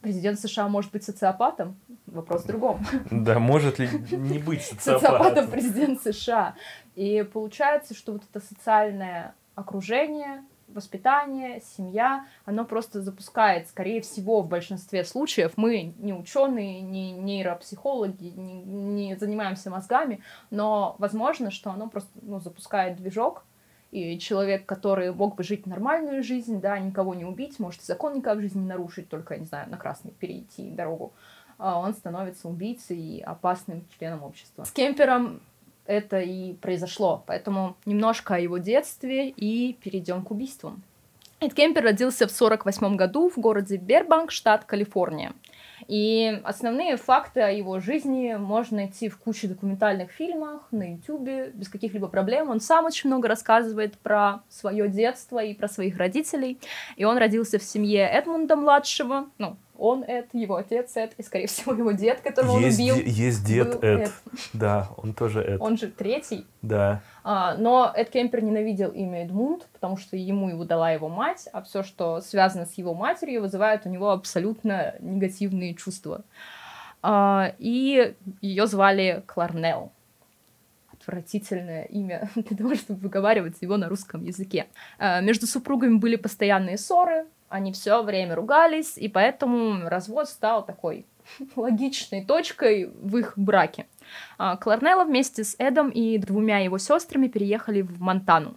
президент США может быть социопатом. Вопрос в другом. Да, может ли не быть Социопатом социопатом? президент США. И получается, что вот это социальное окружение, воспитание, семья, оно просто запускает, скорее всего, в большинстве случаев. Мы не ученые, не нейропсихологи, не, не занимаемся мозгами, но возможно, что оно просто ну, запускает движок, и человек, который мог бы жить нормальную жизнь, да, никого не убить, может закон никак в жизни не нарушить, только, не знаю, на красный перейти дорогу, а он становится убийцей и опасным членом общества. С Кемпером это и произошло, поэтому немножко о его детстве и перейдем к убийствам. Эд Кемпер родился в 1948 году в городе Бербанк, штат Калифорния. И основные факты о его жизни можно найти в куче документальных фильмах, на Ютубе, без каких-либо проблем. Он сам очень много рассказывает про свое детство и про своих родителей. И он родился в семье Эдмунда-младшего, ну, он Эд, его отец Эд, и, скорее всего, его дед, которого он Есть, убил. де- есть дед был Эд. Да, он тоже Эд. Он же третий. Да. А, но Эд Кемпер ненавидел имя Эдмунд, потому что ему его дала его мать, а все, что связано с его матерью, вызывает у него абсолютно негативные чувства. А, и ее звали Кларнелл. Отвратительное имя для того, чтобы выговаривать его на русском языке. А, между супругами были постоянные ссоры, они все время ругались, и поэтому развод стал такой логичной точкой в их браке. А, Кларнелла вместе с Эдом и двумя его сестрами переехали в Монтану.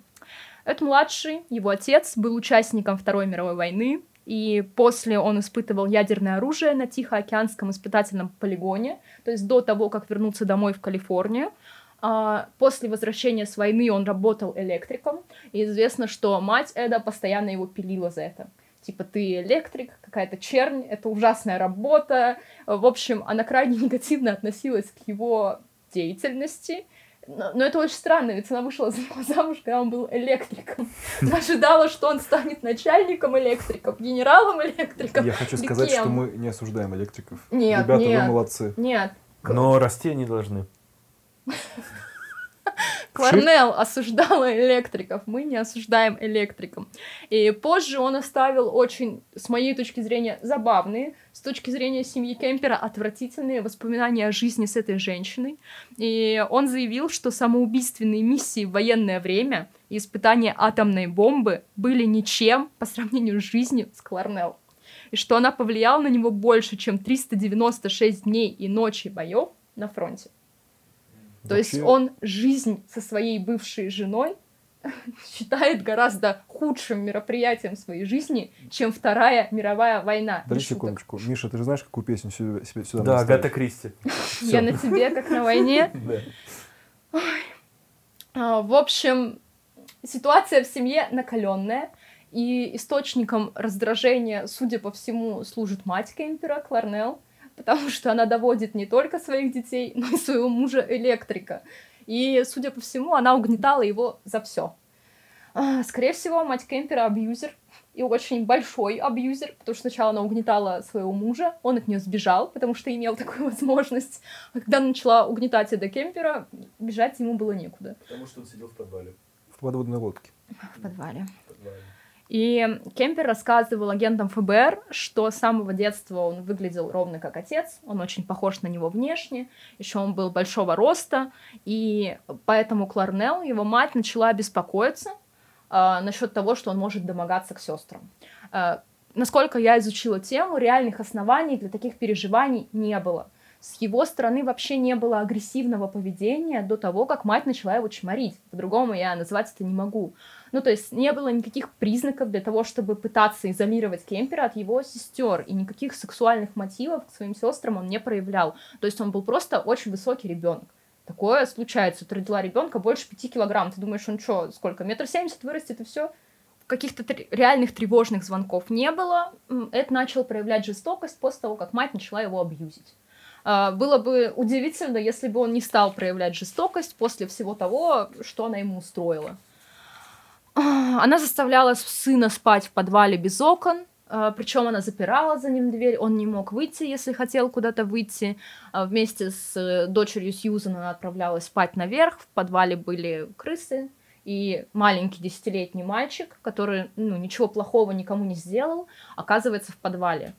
Эд младший, его отец, был участником Второй мировой войны, и после он испытывал ядерное оружие на Тихоокеанском испытательном полигоне, то есть до того, как вернуться домой в Калифорнию. А, После возвращения с войны он работал электриком, и известно, что мать Эда постоянно его пилила за это. Типа, ты электрик, какая-то чернь, это ужасная работа. В общем, она крайне негативно относилась к его деятельности. Но, но это очень странно, ведь она вышла за него замуж, когда он был электриком. Ожидала, что он станет начальником электриков, генералом электриков. Я хочу сказать, кем? что мы не осуждаем электриков. Нет, Ребята, нет. вы молодцы. Нет, Но расти они должны. Кларнелл осуждала электриков, мы не осуждаем электриков. И позже он оставил очень, с моей точки зрения, забавные, с точки зрения семьи Кемпера, отвратительные воспоминания о жизни с этой женщиной. И он заявил, что самоубийственные миссии в военное время и испытания атомной бомбы были ничем по сравнению с жизнью с Кларнелл. И что она повлияла на него больше, чем 396 дней и ночи боев на фронте. То Вообще- есть он жизнь со своей бывшей женой считает гораздо худшим мероприятием своей жизни, чем Вторая мировая война. Подожди шуток. секундочку. Миша, ты же знаешь, какую песню себе, себе сюда Да, надо ставить? Агата Кристи. Я на тебе, как на войне. Да. А, В общем, ситуация в семье накаленная, и источником раздражения, судя по всему, служит мать Кемпера, Кларнелл, потому что она доводит не только своих детей, но и своего мужа электрика. И, судя по всему, она угнетала его за все. Скорее всего, мать Кемпера абьюзер, и очень большой абьюзер, потому что сначала она угнетала своего мужа, он от нее сбежал, потому что имел такую возможность. А когда она начала угнетать Эда Кемпера, бежать ему было некуда. Потому что он сидел в подвале. В подводной лодке. В подвале. И Кемпер рассказывал агентам ФБР, что с самого детства он выглядел ровно как отец, он очень похож на него внешне, еще он был большого роста, и поэтому Кларнелл, его мать, начала беспокоиться э, насчет того, что он может домогаться к сестрам. Э, насколько я изучила тему, реальных оснований для таких переживаний не было. С его стороны вообще не было агрессивного поведения до того, как мать начала его чморить. По-другому я назвать это не могу. Ну, то есть не было никаких признаков для того, чтобы пытаться изолировать Кемпера от его сестер, и никаких сексуальных мотивов к своим сестрам он не проявлял. То есть он был просто очень высокий ребенок. Такое случается. Ты родила ребенка больше пяти килограмм. Ты думаешь, он что, сколько? Метр семьдесят вырастет и все? Каких-то тр- реальных тревожных звонков не было. Эд начал проявлять жестокость после того, как мать начала его абьюзить. А, Было бы удивительно, если бы он не стал проявлять жестокость после всего того, что она ему устроила. А, Она заставляла сына спать в подвале без окон, причем она запирала за ним дверь, он не мог выйти, если хотел куда-то выйти. А Вместе с э, дочерью Сьюзан она отправлялась спать наверх, в подвале были крысы, и маленький десятилетний мальчик, который ну, ничего плохого никому не сделал, оказывается в подвале.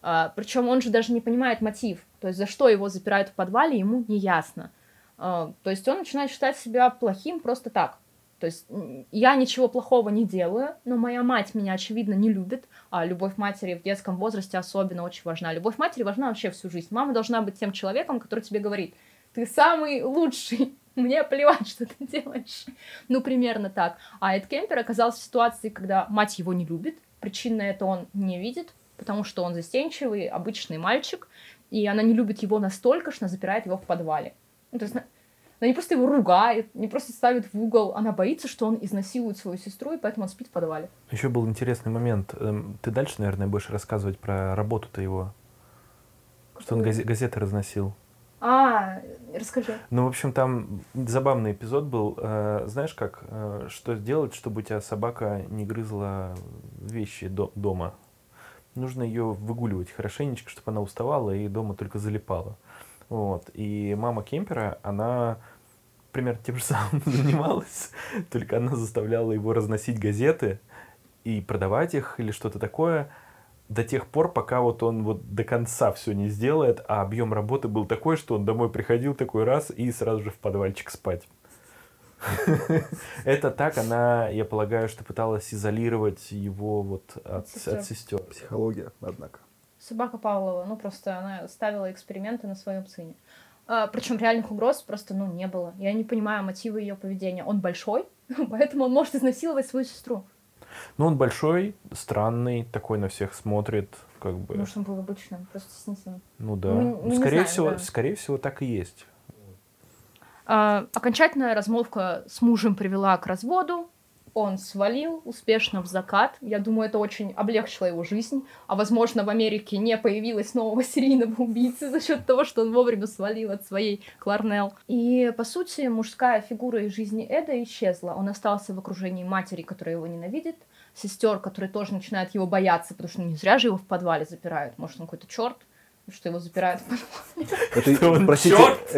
Причем он же даже не понимает мотив, то есть за что его запирают в подвале, ему не ясно. А, То есть он начинает считать себя плохим просто так. То есть я ничего плохого не делаю, но моя мать меня, очевидно, не любит, а любовь матери в детском возрасте особенно очень важна. Любовь матери важна вообще всю жизнь. Мама должна быть тем человеком, который тебе говорит, ты самый лучший, мне плевать, что ты делаешь. Ну, примерно так. А Эд Кемпер оказался в ситуации, когда мать его не любит, причин на это он не видит, потому что он застенчивый, обычный мальчик, и она не любит его настолько, что она запирает его в подвале. Ну, то есть она, она не просто его ругает, не просто ставит в угол, она боится, что он изнасилует свою сестру, и поэтому он спит в подвале. Еще был интересный момент. Эм, Ты дальше, наверное, будешь рассказывать про работу-то его. Что он газе- газеты разносил. А, расскажи. Ну, в общем, там забавный эпизод был. Э, Знаешь, как, э, что сделать, чтобы у тебя собака не грызла вещи до- дома? Нужно ее выгуливать хорошенечко, чтобы она уставала и дома только залипала. Вот. И мама Кемпера, она примерно тем же самым занималась, только она заставляла его разносить газеты и продавать их или что-то такое до тех пор, пока вот он вот до конца все не сделает, а объем работы был такой, что он домой приходил такой раз и сразу же в подвальчик спать. Это так она, я полагаю, что пыталась изолировать его вот от, сестер. от сестер. Психология, однако. Собака Павлова, ну просто она ставила эксперименты на своем сыне. причем реальных угроз просто, ну, не было. Я не понимаю мотивы ее поведения. Он большой, поэтому он может изнасиловать свою сестру. Ну, он большой, странный, такой на всех смотрит, как бы. Может, он был обычным, просто стеснительным. Ну да. мы- Ну, мы не скорее знаем, всего, да. скорее всего, так и есть. А, окончательная размолвка с мужем привела к разводу. Он свалил успешно в закат. Я думаю, это очень облегчило его жизнь. А возможно, в Америке не появилось нового серийного убийцы за счет того, что он вовремя свалил от своей Кларнелл. И, по сути, мужская фигура из жизни Эда исчезла. Он остался в окружении матери, которая его ненавидит, сестер, которые тоже начинают его бояться, потому что не зря же его в подвале запирают. Может, он какой-то черт, что его запирают в подвале. Это, простите,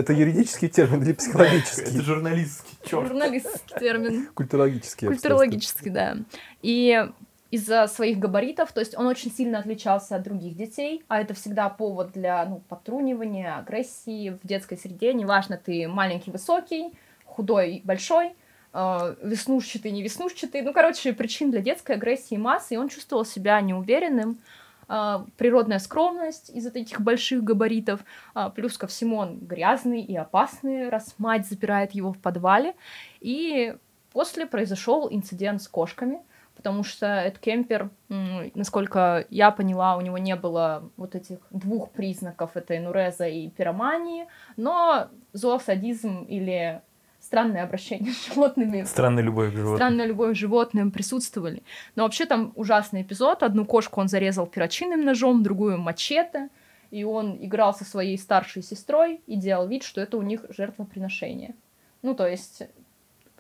юридический термин или психологический? Это журналистский черт. Журналистский термин. Культурологический. я бы сказал. Культурологически, да. И из-за своих габаритов, то есть он очень сильно отличался от других детей, а это всегда повод для ну, подтрунивания, агрессии в детской среде. Неважно, ты маленький, высокий, худой, большой, э, веснушчатый, не веснушчатый. Ну, короче, причин для детской агрессии массы, и он чувствовал себя неуверенным. Э, природная скромность из-за этих больших габаритов. Э, плюс ко всему он грязный и опасный, раз мать запирает его в подвале. И после произошел инцидент с кошками — потому что этот кемпер, насколько я поняла, у него не было вот этих двух признаков этой нуреза и пиромании, но зоосадизм или странное обращение с животными. Странная любовь к животным. Странная любовь к животным присутствовали. Но вообще там ужасный эпизод. Одну кошку он зарезал перочинным ножом, другую мачете. И он играл со своей старшей сестрой и делал вид, что это у них жертвоприношение. Ну, то есть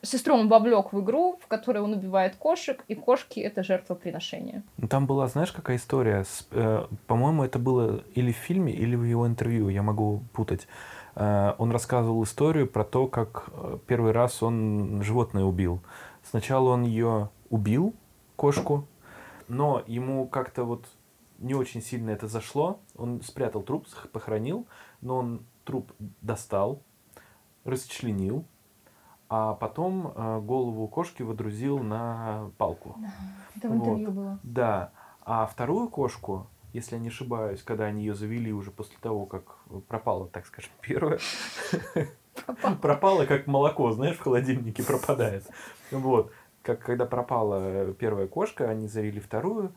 Сестру он вовлек в игру, в которой он убивает кошек, и кошки — это жертвоприношение. Ну, там была, знаешь, какая история? Э, по-моему, это было или в фильме, или в его интервью, я могу путать. Э, он рассказывал историю про то, как э, первый раз он животное убил. Сначала он ее убил, кошку, но ему как-то вот не очень сильно это зашло. Он спрятал труп, похоронил, но он труп достал, расчленил, а потом э, голову кошки водрузил на палку. Да, это в интервью вот. было. Да. А вторую кошку, если я не ошибаюсь, когда они ее завели уже после того, как пропала, так скажем, первая, пропала как молоко, знаешь, в холодильнике пропадает. Вот. Как когда пропала первая кошка, они завели вторую,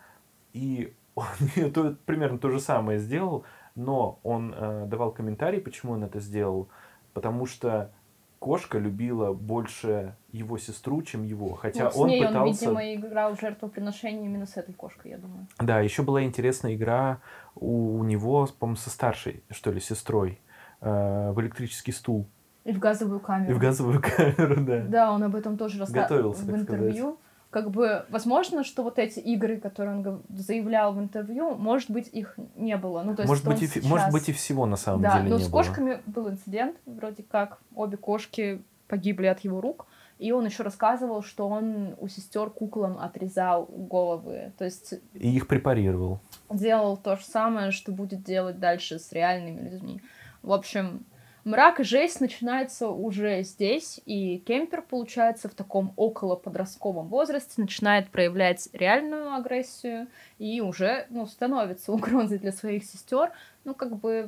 и он то, примерно то же самое сделал, но он э, давал комментарий, почему он это сделал, потому что кошка любила больше его сестру, чем его. Хотя ну, с он ней пытался... он, видимо, играл жертвоприношение именно с этой кошкой, я думаю. Да, еще была интересная игра у него, по-моему, со старшей, что ли, сестрой, э, в электрический стул. И в газовую камеру. И в газовую камеру, да. Да, он об этом тоже рассказывал в интервью. Сказать как бы возможно, что вот эти игры, которые он заявлял в интервью, может быть, их не было. Ну, то есть может, быть, и, сейчас... может быть, и всего на самом да, деле но не с кошками был инцидент, вроде как обе кошки погибли от его рук. И он еще рассказывал, что он у сестер куклам отрезал головы. То есть... И их препарировал. Делал то же самое, что будет делать дальше с реальными людьми. В общем, Мрак и жесть начинается уже здесь, и Кемпер, получается, в таком около подростковом возрасте начинает проявлять реальную агрессию и уже, ну, становится угрозой для своих сестер. Ну, как бы,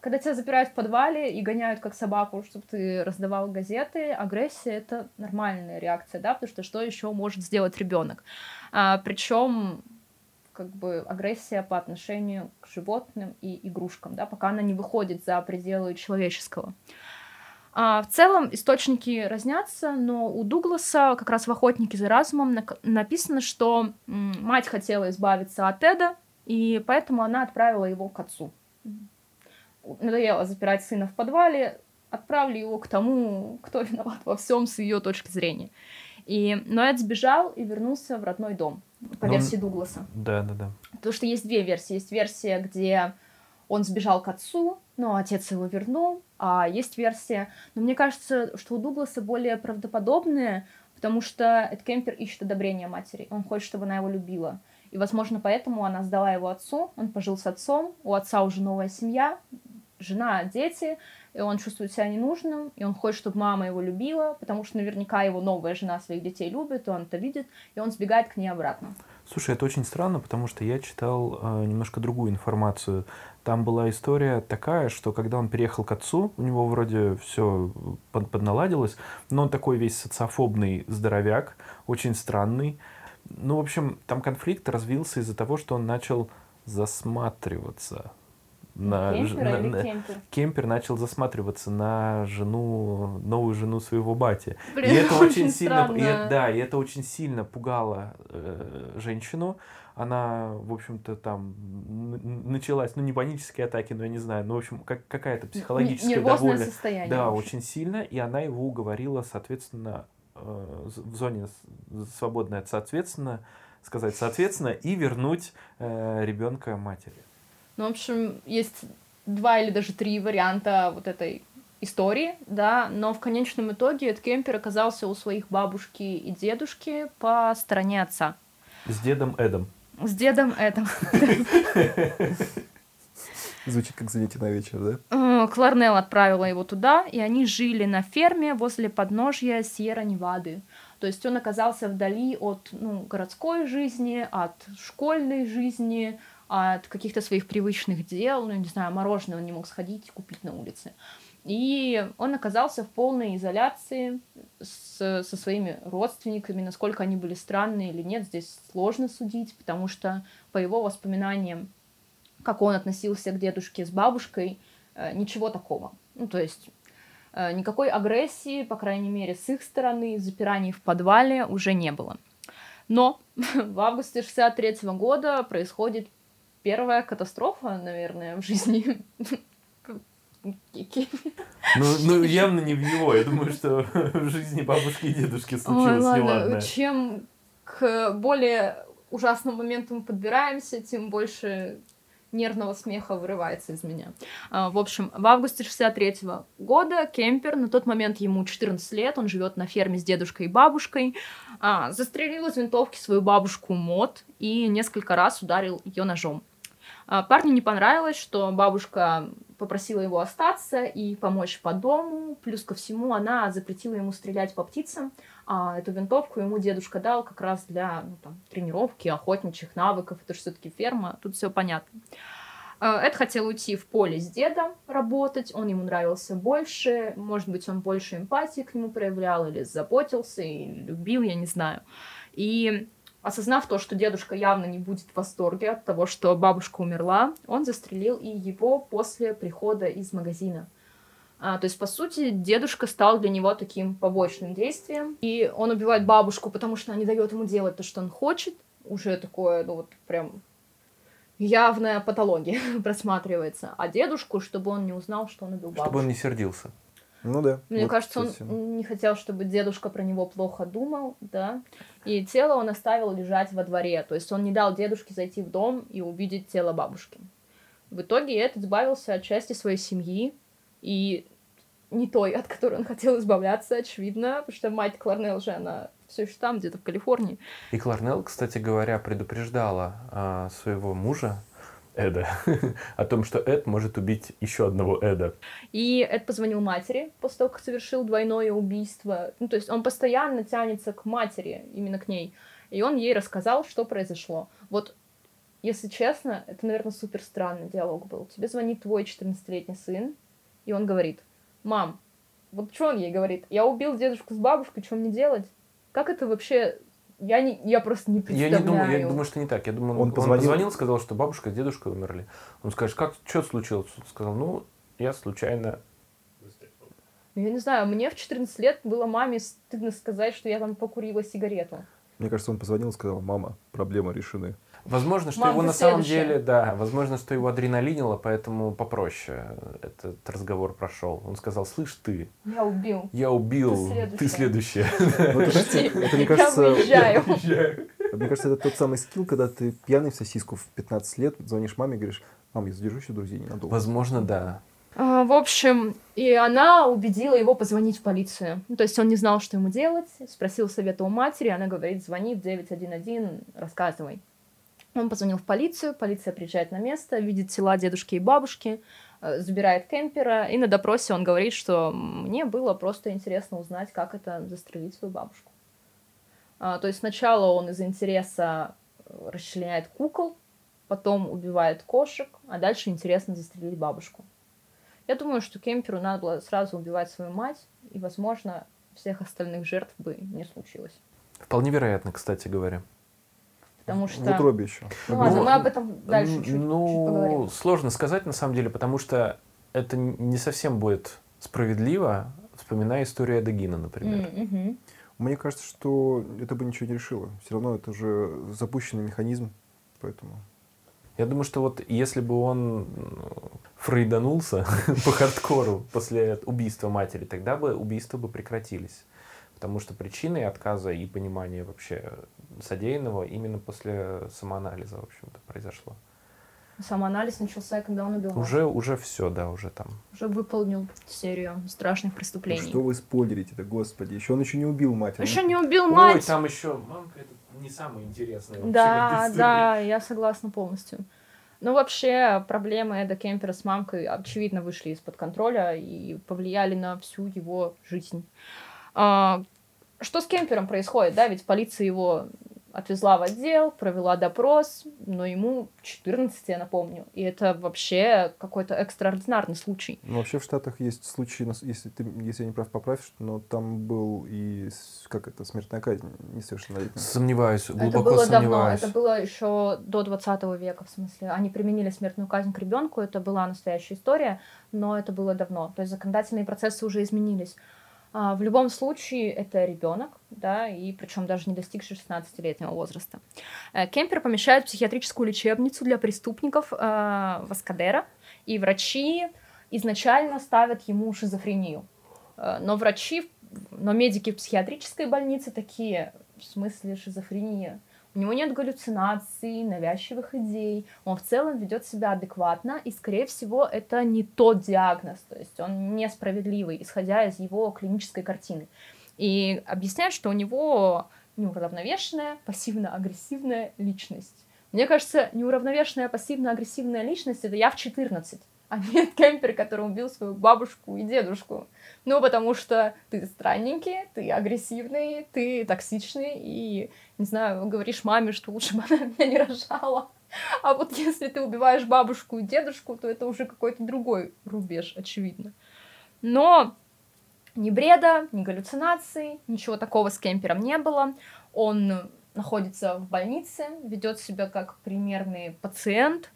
когда тебя запирают в подвале и гоняют как собаку, чтобы ты раздавал газеты, агрессия — это нормальная реакция, да, потому что что еще может сделать ребенок? А, причем как бы агрессия по отношению к животным и игрушкам, да, пока она не выходит за пределы человеческого. А в целом источники разнятся, но у Дугласа как раз в «Охотнике за разумом» написано, что мать хотела избавиться от Эда, и поэтому она отправила его к отцу. Надоело запирать сына в подвале, отправили его к тому, кто виноват во всем с ее точки зрения. И Ноэд сбежал и вернулся в родной дом, по Но версии Дугласа. Да, да, да. Потому что есть две версии. Есть версия, где он сбежал к отцу, но отец его вернул, а есть версия... Но мне кажется, что у Дугласа более правдоподобная, потому что Эд Кемпер ищет одобрение матери. Он хочет, чтобы она его любила. И, возможно, поэтому она сдала его отцу, он пожил с отцом, у отца уже новая семья, жена, дети, и он чувствует себя ненужным, и он хочет, чтобы мама его любила, потому что наверняка его новая жена своих детей любит, и он это видит, и он сбегает к ней обратно. Слушай, это очень странно, потому что я читал э, немножко другую информацию. Там была история такая, что когда он переехал к отцу, у него вроде все под, подналадилось, но он такой весь социофобный здоровяк, очень странный. Ну, в общем, там конфликт развился из-за того, что он начал засматриваться на, кемпер, на, на кемпер? кемпер начал засматриваться на жену, новую жену своего бати. Блин, и это очень, очень сильно, и, да, и это очень сильно пугало э, женщину. Она, в общем-то, там началась, ну не панические атаки, но я не знаю, ну в общем как, какая-то психологическая довольно, состояние. да, очень сильно, и она его уговорила, соответственно, э, в зоне свободной от соответственно сказать соответственно и вернуть э, ребенка матери. Ну, в общем, есть два или даже три варианта вот этой истории, да, но в конечном итоге Эд Кемпер оказался у своих бабушки и дедушки по стороне отца. С дедом Эдом. С дедом Эдом. Звучит как занятие на вечер, да? Э, Кларнелл отправила его туда, и они жили на ферме возле подножья Сьерра-Невады. То есть он оказался вдали от ну, городской жизни, от школьной жизни, от каких-то своих привычных дел, ну, не знаю, мороженое он не мог сходить и купить на улице. И он оказался в полной изоляции с, со своими родственниками. Насколько они были странные или нет, здесь сложно судить, потому что по его воспоминаниям, как он относился к дедушке с бабушкой, э, ничего такого. Ну, то есть э, никакой агрессии, по крайней мере, с их стороны, запираний в подвале уже не было. Но в августе 63 года происходит первая катастрофа, наверное, в жизни. Ну, ну, явно не в его. Я думаю, что в жизни бабушки и дедушки Ой, случилось ладно, неладное. чем к более ужасному моменту мы подбираемся, тем больше нервного смеха вырывается из меня. А, В общем, в августе 63 года Кемпер, на тот момент ему 14 лет, он живет на ферме с дедушкой и бабушкой, а, застрелил из винтовки свою бабушку Мот и несколько раз ударил ее ножом. А, Парню не понравилось, что бабушка попросила его остаться и помочь по дому. Плюс ко всему, она запретила ему стрелять по птицам. А эту винтовку ему дедушка дал как раз для ну, там, тренировки, охотничьих навыков. Это же все-таки ферма, тут все понятно. А, Эд хотел уйти в поле с дедом работать, он ему нравился больше, может быть, он больше эмпатии к нему проявлял или заботился и любил, я не знаю. И осознав то, что дедушка явно не будет в восторге от того, что бабушка умерла, он застрелил и его после прихода из магазина. А, то есть, по сути, дедушка стал для него таким побочным действием. И он убивает бабушку, потому что она не дает ему делать то, что он хочет. Уже такое, ну вот прям явная патология просматривается. А дедушку, чтобы он не узнал, что он убил бабушку. Чтобы он не сердился. Ну да. Мне Вот, кажется, он кстати. не хотел, чтобы дедушка про него плохо думал, да. И тело он оставил лежать во дворе. То есть он не дал дедушке зайти в дом и увидеть тело бабушки. В итоге этот избавился от части своей семьи и не той, от которой он хотел избавляться, очевидно, потому что мать Кларнелл же, она все еще там, где-то в Калифорнии. И Кларнелл, кстати говоря, предупреждала а, своего мужа, Эда, о том, что Эд может убить еще одного Эда. И Эд позвонил матери после того, как совершил двойное убийство. Ну, то есть он постоянно тянется к матери, именно к ней. И он ей рассказал, что произошло. Вот, если честно, это, наверное, супер странный диалог был. Тебе звонит твой 14-летний сын, и он говорит, мам, вот что он ей говорит? Я убил дедушку с бабушкой, что мне делать? Как это вообще... Я, не, я просто не Я представляю. не думаю, я думаю, что не так. Я думаю, он, Он он позвонил- позвонил, сказал, что бабушка с дедушкой умерли. Он скажет, как, что случилось? Он сказал, ну, я случайно... Ну, Я не знаю, мне в 14 лет было маме стыдно сказать, что я там покурила сигарету. Мне кажется, он позвонил и сказал, мама, проблемы решены. Возможно, что Мам, его на самом деле, да, возможно, что его адреналинило, поэтому попроще этот разговор прошел. Он сказал, слышь ты, Я убил. я убил, Ты следующая. Это, мне Я кажется, выезжаю. мне кажется, это тот самый скилл, когда ты пьяный в сосиску в 15 лет, звонишь маме и говоришь, мам, я задержу еще друзей ненадолго. Возможно, да. А, В общем, и она убедила его позвонить в полицию. Ну, то есть он не знал, что ему делать, спросил совета у матери, она говорит, звони в 911, рассказывай. Он позвонил в полицию, полиция приезжает на место, видит тела дедушки и бабушки, э, забирает кемпера, и на допросе он говорит, что мне было просто интересно узнать, как это застрелить свою бабушку. А, То есть сначала он из интереса э, расчленяет кукол, потом убивает кошек, а дальше интересно застрелить бабушку. Я думаю, что Кемперу надо было сразу убивать свою мать, и, возможно, всех остальных жертв бы не случилось. Вполне вероятно, кстати говоря. Потому В что... утробе еще. Ну Ну, ладно, мы об этом дальше Н- чуть, чуть ну, поговорим. сложно сказать на самом деле, потому что это не совсем будет справедливо, вспоминая историю Эдегина, например. Мгм. Мне кажется, что это бы ничего не решило. Все равно это уже запущенный механизм, поэтому... Я думаю, что вот если бы он ну, фрейданулся по хардкору после убийства матери, тогда бы убийства бы прекратились. Потому что причиной отказа и понимания вообще содеянного именно после самоанализа, в общем-то, произошло. Самоанализ начался, когда он убил Уже, уже все, да, уже там. Уже выполнил серию страшных Ну, преступлений. что вы спойлерите-то, господи? Еще он еще не убил мать. он- Еще не убил Ой, мать! там еще мамка, это не самое интересное. Да, да, я согласна полностью. Ну, вообще, проблемы Эда Кемпера с мамкой, очевидно, вышли из-под контроля и повлияли на всю его жизнь. А, что с Кемпером происходит, да? Ведь полиция его отвезла в отдел, провела допрос, но ему 14, я напомню. И это вообще какой-то экстраординарный случай. Ну, вообще в Штатах есть случаи, если, ты, если я не прав, поправишь, но там был и, как это, смертная казнь несовершеннолетних. Сомневаюсь, глубоко это было сомневаюсь. давно, это было еще до 20 века, в смысле. Они применили смертную казнь к ребенку, это была настоящая история, но это было давно. То есть законодательные процессы уже изменились. А, в любом случае, это ребенок, да, и причем даже не достигший 16-летнего возраста. Э, Кемпер помещают в психиатрическую лечебницу для преступников э, в Аскадера, и врачи изначально ставят ему шизофрению. Э, но врачи, но медики в психиатрической больнице такие, в смысле шизофрения, у него нет галлюцинаций, навязчивых идей, он в целом ведет себя адекватно, и, скорее всего, это не тот диагноз, то есть он несправедливый, исходя из его клинической картины. И объясняют, что у него неуравновешенная пассивно-агрессивная личность. Мне кажется, неуравновешенная пассивно-агрессивная личность — это я в 14 а нет кемпер, который убил свою бабушку и дедушку. Ну, потому что ты странненький, ты агрессивный, ты токсичный, и, не знаю, говоришь маме, что лучше бы она меня не рожала. А вот если ты убиваешь бабушку и дедушку, то это уже какой-то другой рубеж, очевидно. Но ни бреда, ни галлюцинаций, ничего такого с кемпером не было. Он находится в больнице, ведет себя как примерный пациент.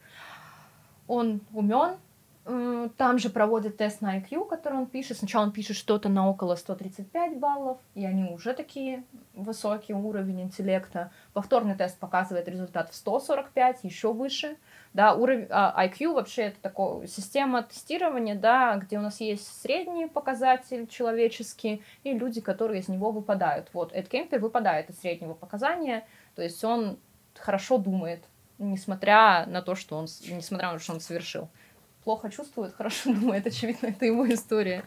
Он умен, там же проводят тест на IQ, который он пишет. Сначала он пишет что-то на около 135 баллов, и они уже такие высокий уровень интеллекта. Повторный тест показывает результат в 145, еще выше. Да, уровень а, IQ вообще это такая система тестирования, да, где у нас есть средний показатель человеческий и люди, которые из него выпадают. Вот Эд Кемпер выпадает из среднего показания, то есть он хорошо думает, несмотря на то, что он, несмотря на то, что он совершил плохо чувствует, хорошо думает, очевидно, это его история.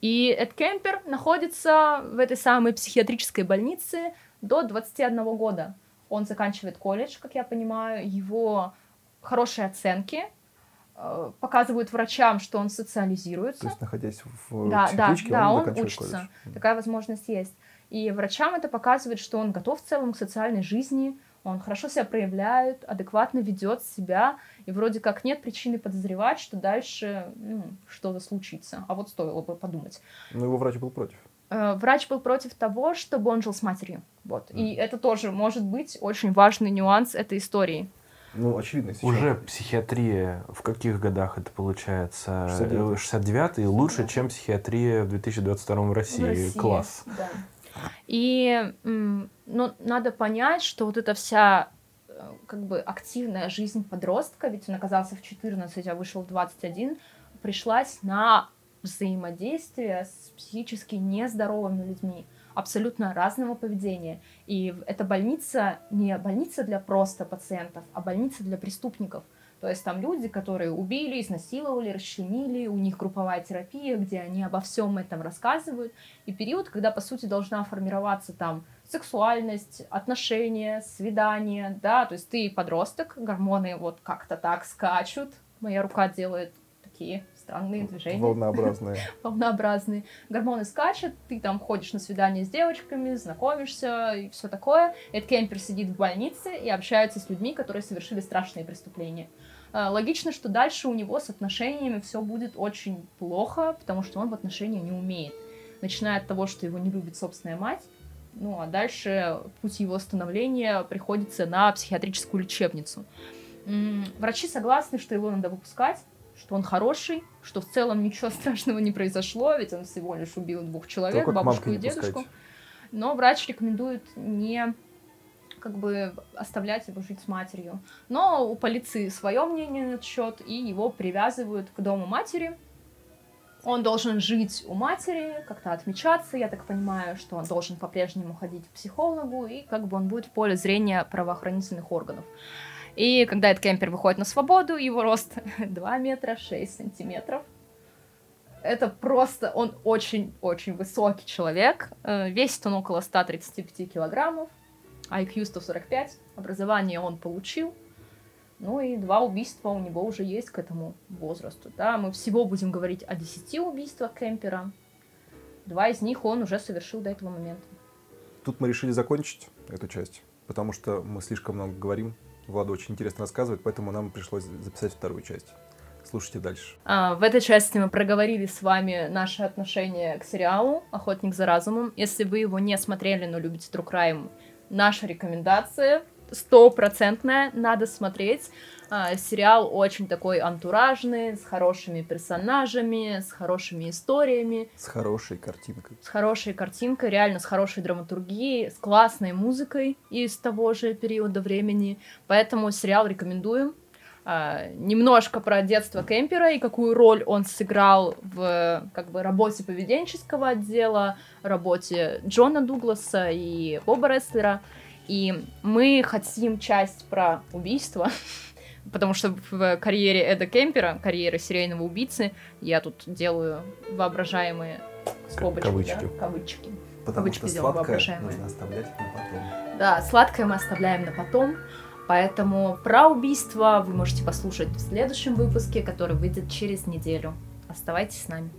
И Эд Кемпер находится в этой самой психиатрической больнице до 21 года. Он заканчивает колледж, как я понимаю, его хорошие оценки э, показывают врачам, что он социализируется. То есть, находясь в да, психиатричке, да, он, да, он учится. Колледж. Такая возможность есть. И врачам это показывает, что он готов в целом к социальной жизни, он хорошо себя проявляет, адекватно ведет себя, и вроде как нет причины подозревать, что дальше ну, что-то случится. А вот стоило бы подумать. Но его врач был против. Э, врач был против того, чтобы он жил с матерью. Вот. Mm. И это тоже может быть очень важный нюанс этой истории. Ну, очевидно. Сейчас. Уже психиатрия в каких годах это получается? 69-й, 69 лучше, да. чем психиатрия в 2022 в России. В России Класс. Да. И ну, надо понять, что вот эта вся э, как бы активная жизнь подростка, ведь он оказался в 14, а вышел в 21, пришлась на взаимодействие с психически нездоровыми людьми абсолютно разного поведения. И эта больница не больница для просто пациентов, а больница для преступников – то есть там люди, которые убили, изнасиловали, расчленили, у них групповая терапия, где они обо всем этом рассказывают. И период, когда, по сути, должна формироваться там сексуальность, отношения, свидания, да, то есть ты подросток, гормоны вот как-то так скачут, моя рука делает такие странные движения. Волнообразные. Волнообразные. Гормоны скачут, ты там ходишь на свидание с девочками, знакомишься и все такое. Эд Кемпер сидит в больнице и общается с людьми, которые совершили страшные преступления. А, логично, что дальше у него с отношениями все будет очень плохо, потому что он в отношения не умеет. Начиная от того, что его не любит собственная мать, ну а дальше путь его становления приходится на психиатрическую лечебницу. Врачи согласны, что его надо выпускать, что он хороший, что в целом ничего страшного не произошло, ведь он всего лишь убил двух человек, Только бабушку и дедушку. Но врач рекомендует не как бы оставлять его жить с матерью. Но у полиции свое мнение на счет, и его привязывают к дому матери. Он должен жить у матери, как-то отмечаться, я так понимаю, что он должен по-прежнему ходить к психологу, и как бы он будет в поле зрения правоохранительных органов. И когда этот кемпер выходит на свободу, его рост 2 метра 6 сантиметров. Это просто, он очень-очень высокий человек. Э, весит он около 135 килограммов. IQ 145. Образование он получил. Ну и два убийства у него уже есть к этому возрасту. Да, мы всего будем говорить о десяти убийствах Кемпера. Два из них он уже совершил до этого момента. Тут мы решили закончить эту часть, потому что мы слишком много говорим. Влада очень интересно рассказывает, поэтому нам пришлось записать вторую часть. Слушайте дальше. А, в этой части мы проговорили с вами наше отношение к сериалу «Охотник за разумом». Если вы его не смотрели, но любите True Crime, наша рекомендация стопроцентная, надо смотреть. А, сериал очень такой антуражный, с хорошими персонажами, с хорошими историями. С хорошей картинкой. С хорошей картинкой, реально с хорошей драматургией, с классной музыкой из того же периода времени. Поэтому сериал рекомендуем. А, немножко про детство Кемпера и какую роль он сыграл в как бы работе поведенческого отдела, работе Джона Дугласа и Боба Рестлера. И мы хотим часть про убийство, потому что в карьере Эда Кемпера, карьере серийного убийцы, я тут делаю воображаемые скобочки, Кавычки. Да, кавычки. Потому Кавычки что сладкое нужно оставлять на потом. Да, сладкое мы оставляем на потом. Поэтому про убийство вы можете послушать в следующем выпуске, который выйдет через неделю. Оставайтесь с нами.